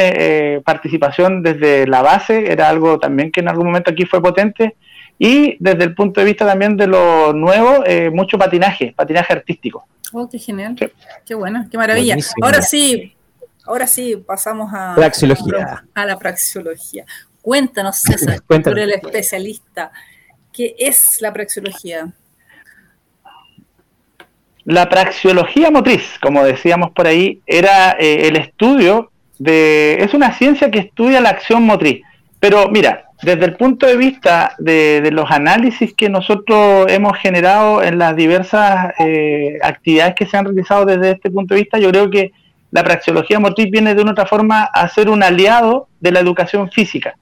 Speaker 4: participación desde la base, era algo también que en algún momento aquí fue potente, y desde el punto de vista también de lo nuevo, mucho patinaje, patinaje artístico.
Speaker 3: Oh, qué genial. Qué bueno, qué maravilla. Ahora sí, ahora sí, pasamos a,
Speaker 2: praxiología.
Speaker 3: a la praxiología. Cuéntanos, César, <laughs> Cuéntanos. tú el especialista. ¿Qué es la praxiología?
Speaker 4: La praxiología motriz, como decíamos por ahí, era eh, el estudio de... Es una ciencia que estudia la acción motriz. Pero mira, desde el punto de vista de, los análisis que nosotros hemos generado en las diversas eh, actividades que se han realizado desde este punto de vista, yo creo que la praxeología motriz viene de una otra forma a ser un aliado de la educación física.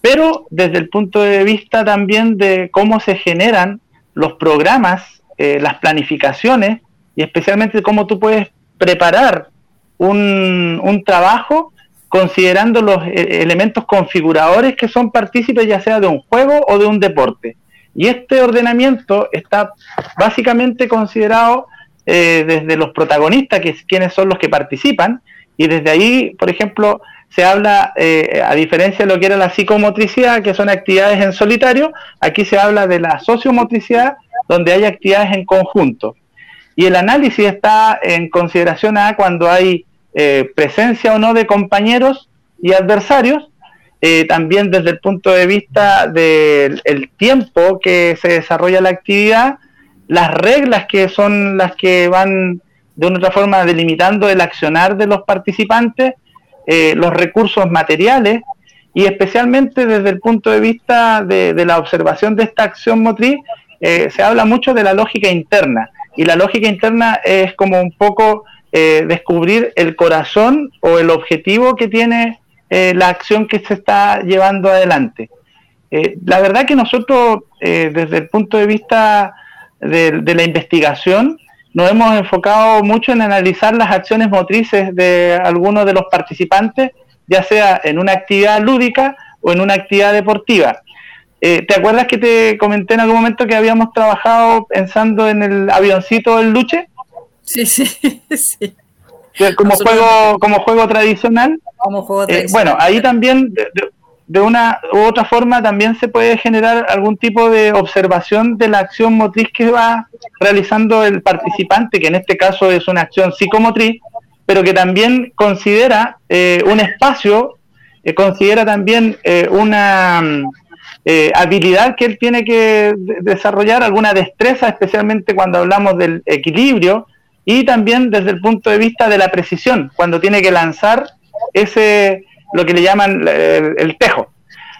Speaker 4: Pero desde el punto de vista también de cómo se generan los programas, eh, las planificaciones y especialmente cómo tú puedes preparar un, un trabajo considerando los eh, elementos configuradores que son partícipes ya sea de un juego o de un deporte. Y este ordenamiento está básicamente considerado eh, desde los protagonistas, que es quienes son los que participan, y desde ahí, por ejemplo, se habla, eh, a diferencia de lo que era la psicomotricidad, que son actividades en solitario, aquí se habla de la sociomotricidad, donde hay actividades en conjunto. Y el análisis está en consideración a cuando hay eh, presencia o no de compañeros y adversarios, eh, también desde el punto de vista del tiempo que se desarrolla la actividad, las reglas que son las que van de una otra forma delimitando el accionar de los participantes, eh, los recursos materiales y especialmente desde el punto de vista de, la observación de esta acción motriz, se habla mucho de la lógica interna. Y la lógica interna es como un poco eh, descubrir el corazón o el objetivo que tiene eh, la acción que se está llevando adelante. Eh, la verdad que nosotros, desde el punto de vista de, la investigación, nos hemos enfocado mucho en analizar las acciones motrices de algunos de los participantes, ya sea en una actividad lúdica o en una actividad deportiva. ¿Te acuerdas que te comenté en algún momento que habíamos trabajado pensando en el avioncito del Luche?
Speaker 3: Sí, sí, <laughs> sí.
Speaker 4: Como juego, como juego tradicional.
Speaker 3: Como juego
Speaker 4: eh, bueno, ahí también, de, una u otra forma, también se puede generar algún tipo de observación de la acción motriz que va realizando el participante, que en este caso es una acción psicomotriz, pero que también considera eh, un espacio, eh, considera también una habilidad que él tiene que desarrollar, alguna destreza, especialmente cuando hablamos del equilibrio, y también desde el punto de vista de la precisión, cuando tiene que lanzar ese, lo que le llaman el, tejo.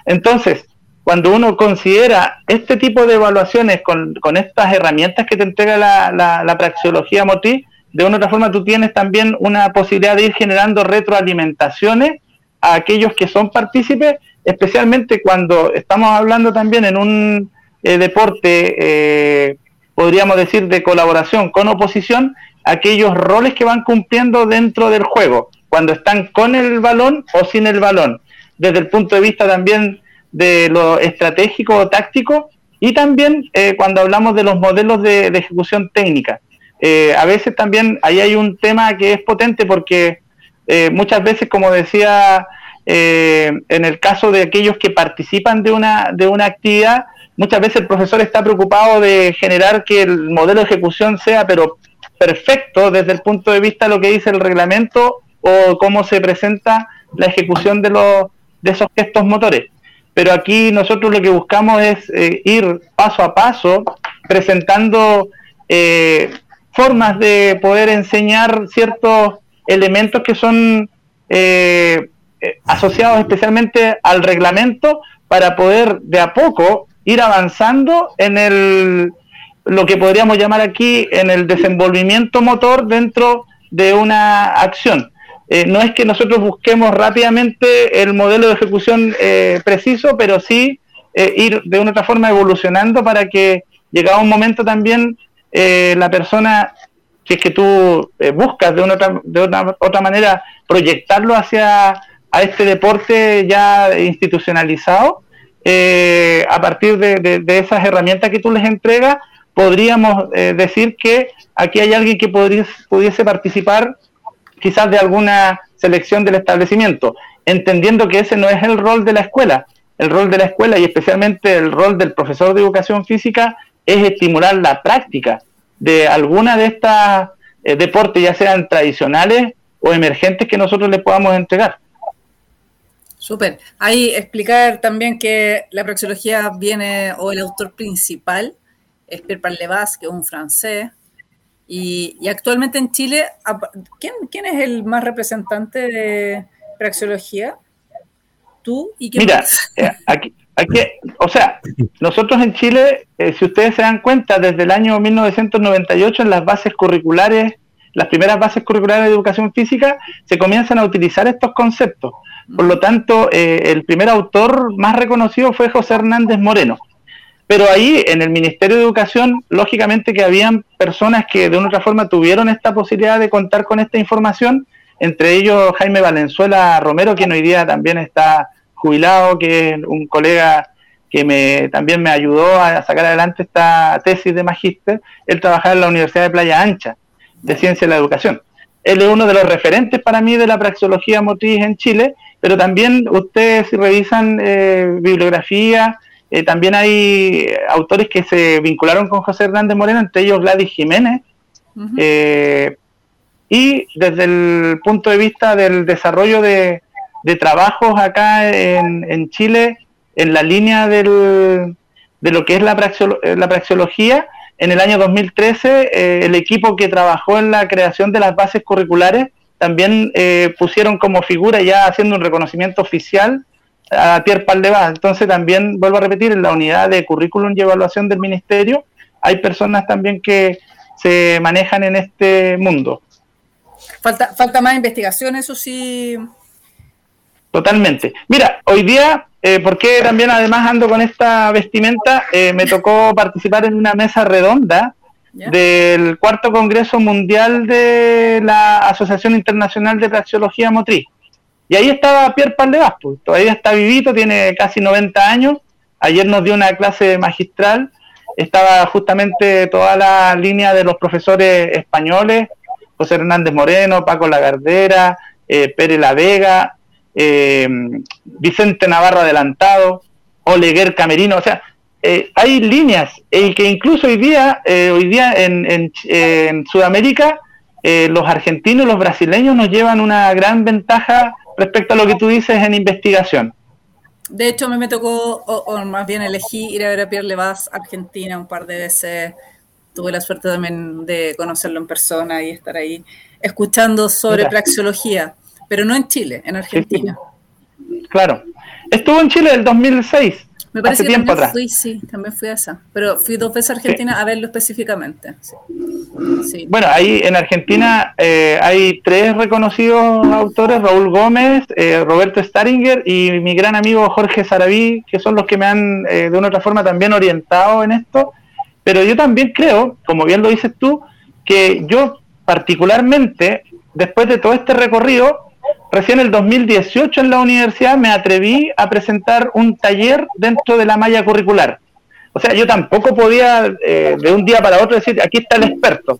Speaker 4: Entonces, cuando uno considera este tipo de evaluaciones con, estas herramientas que te entrega la, la, praxeología motriz, de una otra forma tú tienes también una posibilidad de ir generando retroalimentaciones a aquellos que son partícipes, especialmente cuando estamos hablando también en un eh, deporte, eh, podríamos decir, de colaboración con oposición, aquellos roles que van cumpliendo dentro del juego, cuando están con el balón o sin el balón, desde el punto de vista también de lo estratégico o táctico, y también eh, cuando hablamos de los modelos de, ejecución técnica. Eh, a veces también ahí hay un tema que es potente porque eh, muchas veces, como decía, en el caso de aquellos que participan de una, de una actividad, muchas veces el profesor está preocupado de generar que el modelo de ejecución sea, pero perfecto desde el punto de vista de lo que dice el reglamento o cómo se presenta la ejecución de, los, de esos motores. Pero aquí nosotros lo que buscamos es eh, ir paso a paso presentando eh, formas de poder enseñar ciertos elementos que son eh, asociados especialmente al reglamento para poder de a poco ir avanzando en el, lo que podríamos llamar aquí en el desenvolvimiento motor dentro de una acción. Eh, no es que nosotros busquemos rápidamente el modelo de ejecución eh, preciso, pero sí eh, ir de una otra forma evolucionando para que llegado un momento también eh, la persona que es que tú buscas de una otra, de una otra manera proyectarlo hacia a este deporte ya institucionalizado, a partir de, esas herramientas que tú les entregas, podríamos decir que aquí hay alguien que pudiese participar quizás de alguna selección del establecimiento, entendiendo que ese no es el rol de la escuela. El rol de la escuela y especialmente el rol del profesor de educación física es estimular la práctica de alguna de estas eh, deportes, ya sean tradicionales o emergentes que nosotros le podamos entregar.
Speaker 3: Súper. Ahí explicar también que la praxeología viene, o el autor principal, es Pierre Parlevas, que es un francés, y, actualmente en Chile, ¿quién, ¿quién, es el más representante de praxeología? ¿Tú y quién
Speaker 4: Mira, eh, aquí, aquí, o sea, nosotros en Chile, eh, si ustedes se dan cuenta, desde el año 1998 en las bases curriculares, las primeras bases curriculares de educación física, se comienzan a utilizar estos conceptos. Por lo tanto, eh, el primer autor más reconocido fue José Hernández Moreno pero ahí en el Ministerio de Educación, lógicamente que habían personas que de una u otra forma tuvieron esta posibilidad de contar con esta información, entre ellos Jaime Valenzuela Romero, quien hoy día también está jubilado, que es un colega que me, también me ayudó a sacar adelante esta tesis de magíster. Él trabajaba en la Universidad de Playa Ancha, de Ciencia de la Educación. Él es uno de los referentes para mí de la praxeología motriz en Chile, pero también ustedes si revisan eh, bibliografía, eh, también hay autores que se vincularon con José Hernández Moreno, entre ellos Gladys Jiménez. Eh, y desde el punto de vista del desarrollo de, trabajos acá en, Chile, en la línea del, de lo que es la, la praxeología, en el año 2013 eh, el equipo que trabajó en la creación de las bases curriculares también pusieron como figura, ya haciendo un reconocimiento oficial, a Pierre Paldevas. Entonces también, vuelvo a repetir, en la unidad de currículum y evaluación del ministerio hay personas también que se manejan en este mundo.
Speaker 3: Falta, falta más investigación, eso sí.
Speaker 4: Totalmente. Mira, hoy día, eh, porque también además ando con esta vestimenta, eh, me tocó participar en una mesa redonda del cuarto Congreso Mundial de la Asociación Internacional de Praxeología Motriz. Y ahí estaba Pierre Paldevas, pues, todavía está vivito, tiene casi 90 años. Ayer nos dio una clase magistral. Estaba justamente toda la línea de los profesores españoles, José Hernández Moreno, Paco Lagardera, eh, Pérez La Vega, eh, Vicente Navarro Adelantado, Oleguer Camerino. O sea, eh, hay líneas y que incluso hoy día, eh, hoy día en, en, en Sudamérica, los argentinos y los brasileños nos llevan una gran ventaja respecto a lo que tú dices en investigación.
Speaker 3: De hecho, me, me tocó, o, más bien elegí ir a ver a Pierre Levas Argentina un par de veces. Tuve la suerte también de conocerlo en persona y estar ahí escuchando sobre praxeología, pero no en Chile, en Argentina.
Speaker 4: Claro. Estuvo en Chile el 2006.
Speaker 3: Me parece que también fui, sí, también fui a esa. Pero fui dos veces a Argentina a verlo específicamente.
Speaker 4: Bueno, ahí en Argentina eh, hay tres reconocidos autores, Raúl Gómez, eh, Roberto Staringer y mi gran amigo Jorge Saraví, que son los que me han eh, de una u otra forma también orientado en esto. Pero yo también creo, como bien lo dices tú, que yo particularmente, después de todo este recorrido, Recién en el 2018 en la universidad me atreví a presentar un taller dentro de la malla curricular. O sea, yo tampoco podía eh, de un día para otro decir, aquí está el experto.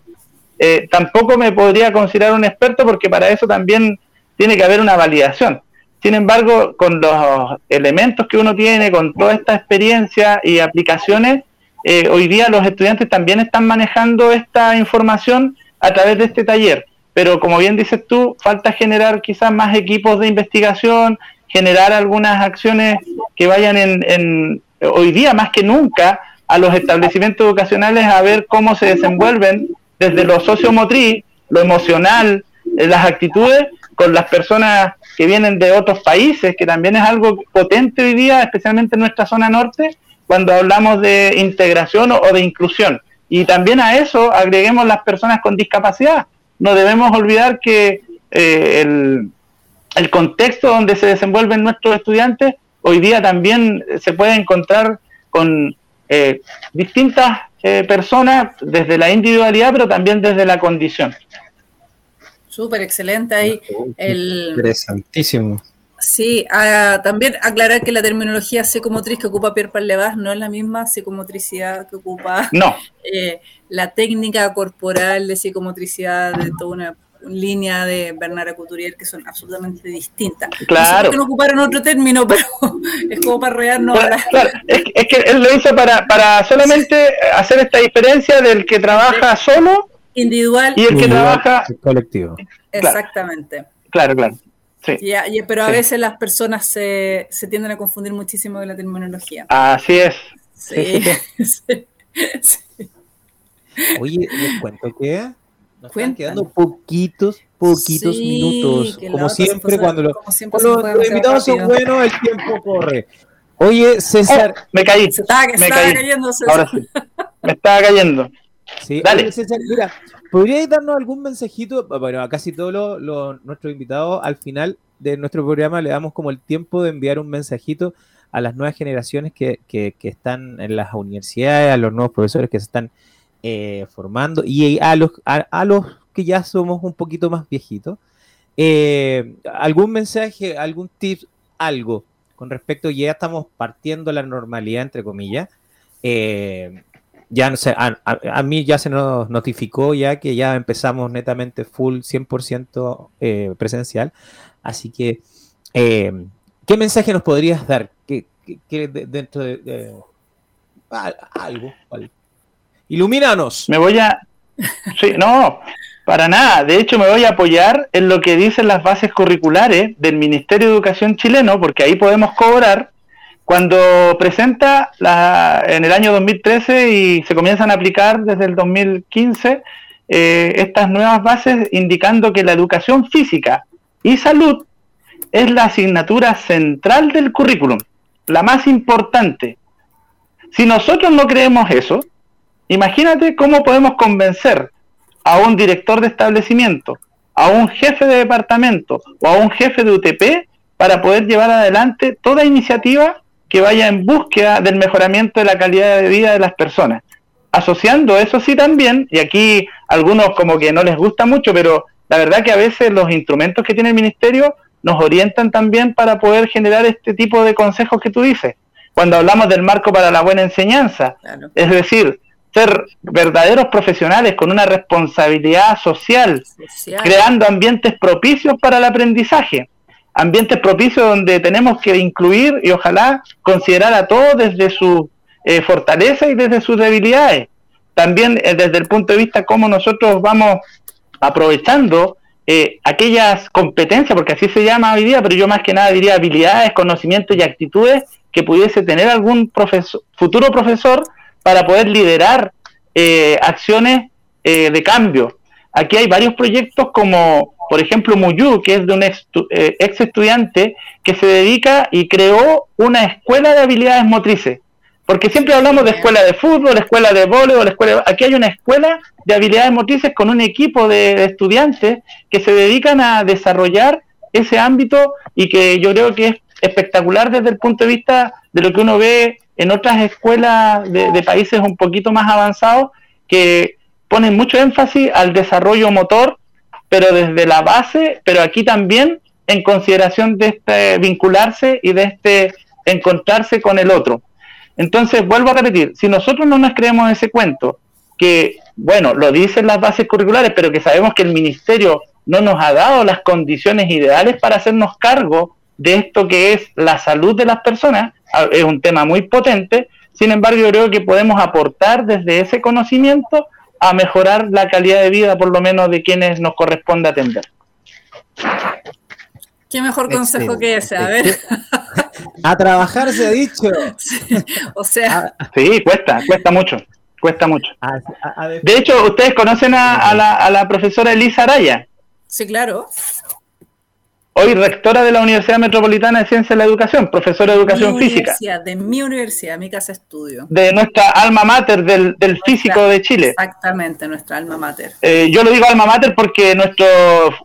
Speaker 4: Eh, tampoco me podría considerar un experto porque para eso también tiene que haber una validación. Sin embargo, con los elementos que uno tiene, con toda esta experiencia y aplicaciones, eh, hoy día los estudiantes también están manejando esta información a través de este taller pero como bien dices tú, falta generar quizás más equipos de investigación, generar algunas acciones que vayan en, hoy día más que nunca a los establecimientos educacionales a ver cómo se desenvuelven desde lo sociomotriz, lo emocional, eh, las actitudes con las personas que vienen de otros países, que también es algo potente hoy día, especialmente en nuestra zona norte, cuando hablamos de integración o de inclusión. Y también a eso agreguemos las personas con discapacidad, no debemos olvidar que eh, el, contexto donde se desenvuelven nuestros estudiantes hoy día también se puede encontrar con eh, distintas eh, personas desde la individualidad, pero también desde la condición.
Speaker 3: Súper excelente ahí. El,
Speaker 5: Interesantísimo.
Speaker 3: Sí, ah, también aclarar que la terminología psicomotriz que ocupa Pierre Parlevas no es la misma psicomotricidad que ocupa
Speaker 4: No, <laughs>
Speaker 3: eh, la técnica corporal de psicomotricidad de toda una línea de Bernard Couturier que son absolutamente distintas. No sé
Speaker 4: Claro.
Speaker 3: no ocuparon otro término, <laughs> pero es como para rodearnos
Speaker 4: Claro,
Speaker 3: la-
Speaker 4: claro, es, es que él lo hizo para, para solamente hacer esta diferencia del que trabaja solo
Speaker 3: individual.
Speaker 4: y el que
Speaker 2: Individual
Speaker 4: trabaja.
Speaker 2: colectivo.
Speaker 3: Exactamente.
Speaker 4: Claro, claro. Sí,
Speaker 3: pero a
Speaker 4: Sí.
Speaker 3: veces las personas se, se tienden a confundir muchísimo con la terminología.
Speaker 4: así es.
Speaker 3: Sí, sí, sí.
Speaker 2: Oye, les cuento que nos están quedando poquitos, poquitos
Speaker 3: Sí,
Speaker 2: minutos. Como siempre, cuando, los
Speaker 3: demasiado
Speaker 2: invitados son buenos, el tiempo corre. Oye, César,
Speaker 4: Oh, me caí.
Speaker 3: Se estaba, se
Speaker 4: Me
Speaker 3: estaba
Speaker 4: caí.
Speaker 3: cayendo. se-
Speaker 4: Ahora sí. Me estaba cayendo.
Speaker 2: Sí,
Speaker 4: Dale.
Speaker 2: oye, César, mira, ¿podríais darnos algún mensajito? Bueno, a casi todos los, nuestros invitados al final de nuestro programa le damos como el tiempo de enviar un mensajito a las nuevas generaciones que, que- están en las universidades, a los nuevos profesores que se están eh, formando y a los, a los que ya somos un poquito más viejitos. Eh, ¿Algún mensaje, algún tip, algo con respecto, ya estamos partiendo la normalidad, entre comillas? Eh, ya no sé, a, a- mí ya se nos notificó ya que ya empezamos netamente full 100% eh, presencial. Así que, eh, ¿qué mensaje nos podrías dar? que dentro de, de- al- algo, algo? Ilumínanos.
Speaker 4: Me voy a. Sí, no, para nada. De hecho, me voy a apoyar en lo que dicen las bases curriculares del Ministerio de Educación chileno, porque ahí podemos cobrar. Cuando presenta la, en el año 2013 y se comienzan a aplicar desde el 2015 eh, estas nuevas bases indicando que la educación física y salud es la asignatura central del currículum, la más importante. Si nosotros no creemos eso, Imagínate cómo podemos convencer a un director de establecimiento, a un jefe de departamento o a un jefe de UTP para poder llevar adelante toda iniciativa que vaya en búsqueda del mejoramiento de la calidad de vida de las personas. Asociando eso sí también, y aquí algunos como que no les gusta mucho, pero la verdad que a veces los instrumentos que tiene el ministerio nos orientan también para poder generar este tipo de consejos que tú dices. Cuando hablamos del marco para la buena enseñanza,
Speaker 3: Claro.
Speaker 4: es decir, ser verdaderos profesionales con una responsabilidad social,
Speaker 3: Social.
Speaker 4: creando ambientes propicios para el aprendizaje, ambientes propicios donde tenemos que incluir y ojalá considerar a todos desde su eh, fortaleza y desde sus debilidades. También eh, desde el punto de vista cómo nosotros vamos aprovechando eh, aquellas competencias, porque así se llama hoy día, pero yo más que nada diría habilidades, conocimientos y actitudes que pudiese tener algún futuro profesor para poder liderar eh, acciones de cambio. Aquí hay varios proyectos como, por ejemplo, Muyu, que es de un eh, ex estudiante que se dedica y creó una escuela de habilidades motrices. Porque siempre hablamos de escuela de fútbol, escuela de voleibol, escuela. Aquí hay una escuela de habilidades motrices con un equipo de, de estudiantes que se dedican a desarrollar ese ámbito y que yo creo que es espectacular desde el punto de vista de lo que uno ve en otras escuelas de, de países un poquito más avanzados que ponen mucho énfasis al desarrollo motor, pero desde la base, pero aquí también en consideración de este vincularse y de este encontrarse con el otro. Entonces, vuelvo a repetir, si nosotros no nos creemos ese cuento, que, bueno, lo dicen las bases curriculares, pero que sabemos que el ministerio no nos ha dado las condiciones ideales para hacernos cargo de esto que es la salud de las personas, es un tema muy potente, sin embargo yo creo que podemos aportar desde ese conocimiento a mejorar la calidad de vida, por lo menos de quienes nos corresponde atender.
Speaker 3: Qué mejor consejo que ese, a ver.
Speaker 2: A trabajar se ha dicho. <laughs>
Speaker 3: o sea,
Speaker 4: Sí, cuesta, cuesta mucho, cuesta mucho.
Speaker 2: A- a- a-
Speaker 4: De hecho, ustedes conocen a, a la, a la profesora Elisa Araya,
Speaker 3: sí, claro.
Speaker 4: Hoy rectora de la Universidad Metropolitana de Ciencia de la Educación, profesora de Educación
Speaker 3: mi
Speaker 4: Física,
Speaker 3: de mi universidad, mi casa de estudio.
Speaker 4: de nuestra alma mater del, del físico de Chile.
Speaker 3: Exactamente, nuestra alma mater.
Speaker 4: Eh, yo lo digo alma mater porque nuestro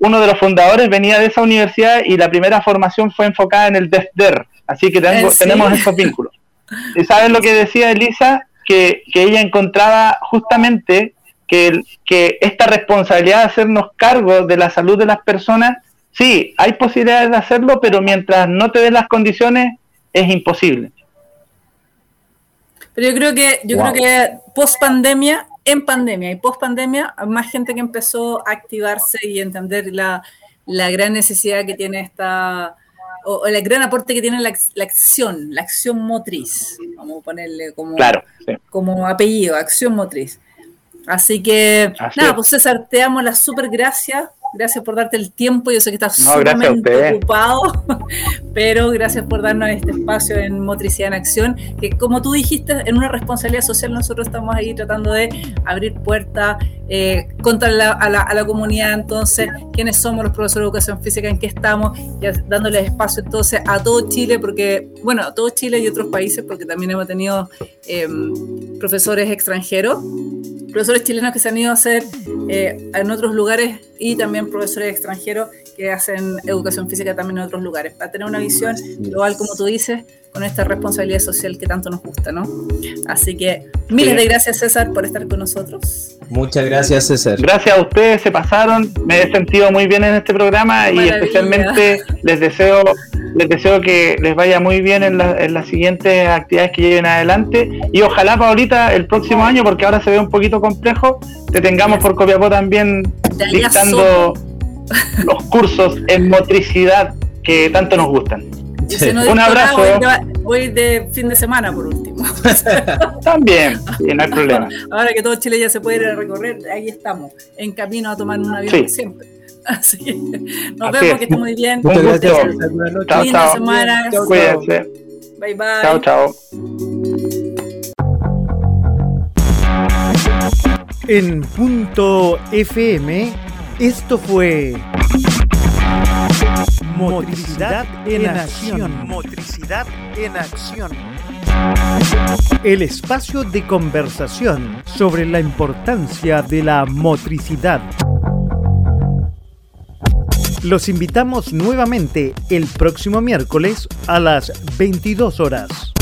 Speaker 4: uno de los fundadores venía de esa universidad y la primera formación fue enfocada en el DESDER, Así que tengo,
Speaker 3: sí.
Speaker 4: tenemos esos vínculos. <laughs> ¿Y sabes lo que decía Elisa? Que, que ella encontraba justamente que, que esta responsabilidad de hacernos cargo de la salud de las personas, sí, hay posibilidades de hacerlo, pero mientras no te den las condiciones, es imposible.
Speaker 3: Pero yo creo que, yo
Speaker 2: Wow.
Speaker 3: creo que post pandemia, en pandemia y post pandemia, más gente que empezó a activarse y entender la, la gran necesidad que tiene esta, o, o el gran aporte que tiene la, ac- la acción, la acción motriz, vamos a ponerle como,
Speaker 4: Claro, sí.
Speaker 3: como apellido, acción motriz. Así que,
Speaker 4: Así
Speaker 3: nada,
Speaker 4: es.
Speaker 3: pues César, te damos las super gracias. Gracias por darte el tiempo. Yo sé que estás
Speaker 4: No,
Speaker 3: sumamente ocupado, <laughs> pero gracias por darnos este espacio en Motricidad en Acción, que como tú dijiste, en una responsabilidad social nosotros estamos ahí tratando de abrir puertas, eh, contar la- a, la, a la comunidad entonces quiénes somos los profesores de educación física, en qué estamos, y dándoles espacio entonces a todo Chile, porque, bueno, a todo Chile y otros países, porque también hemos tenido eh, profesores extranjeros profesores chilenos que se han ido a hacer eh, en otros lugares y también profesores extranjeros que hacen educación física también en otros lugares, para tener una visión global, como tú dices, con esta responsabilidad social que tanto nos gusta, ¿no? Así que miles de gracias, César, por estar con nosotros.
Speaker 2: Muchas gracias, César.
Speaker 4: Gracias a ustedes, se pasaron, me he sentido muy bien en este programa y especialmente les deseo, les deseo que les vaya muy bien en, la- en las siguientes actividades que lleven adelante y ojalá, Paulita, el próximo año, porque ahora se ve un poquito complejo, te tengamos por Copiapó también dictando los cursos en motricidad que tanto nos gustan.
Speaker 3: No
Speaker 4: Un
Speaker 3: nada,
Speaker 4: abrazo.
Speaker 3: voy, de, voy de fin de semana por último. <laughs>
Speaker 4: También, sí, no hay problema.
Speaker 3: Ahora que todo Chile ya se puede ir a recorrer, ahí estamos, en camino a tomar un avión
Speaker 4: Sí.
Speaker 3: siempre. Así que nos
Speaker 4: Así
Speaker 3: vemos,
Speaker 4: es.
Speaker 3: que esté muy bien.
Speaker 4: Un
Speaker 2: Muchas
Speaker 4: gusto.
Speaker 2: gracias, César. Buenas noches.
Speaker 4: Chao, chao.
Speaker 3: semana.
Speaker 2: Chao, chao.
Speaker 4: Cuídense.
Speaker 3: Bye bye.
Speaker 4: Chao, chao.
Speaker 1: En punto FM, esto fue Motricidad en Acción. Motricidad en Acción. El espacio de conversación sobre la importancia de la motricidad. Los invitamos nuevamente el próximo miércoles a las 22 horas.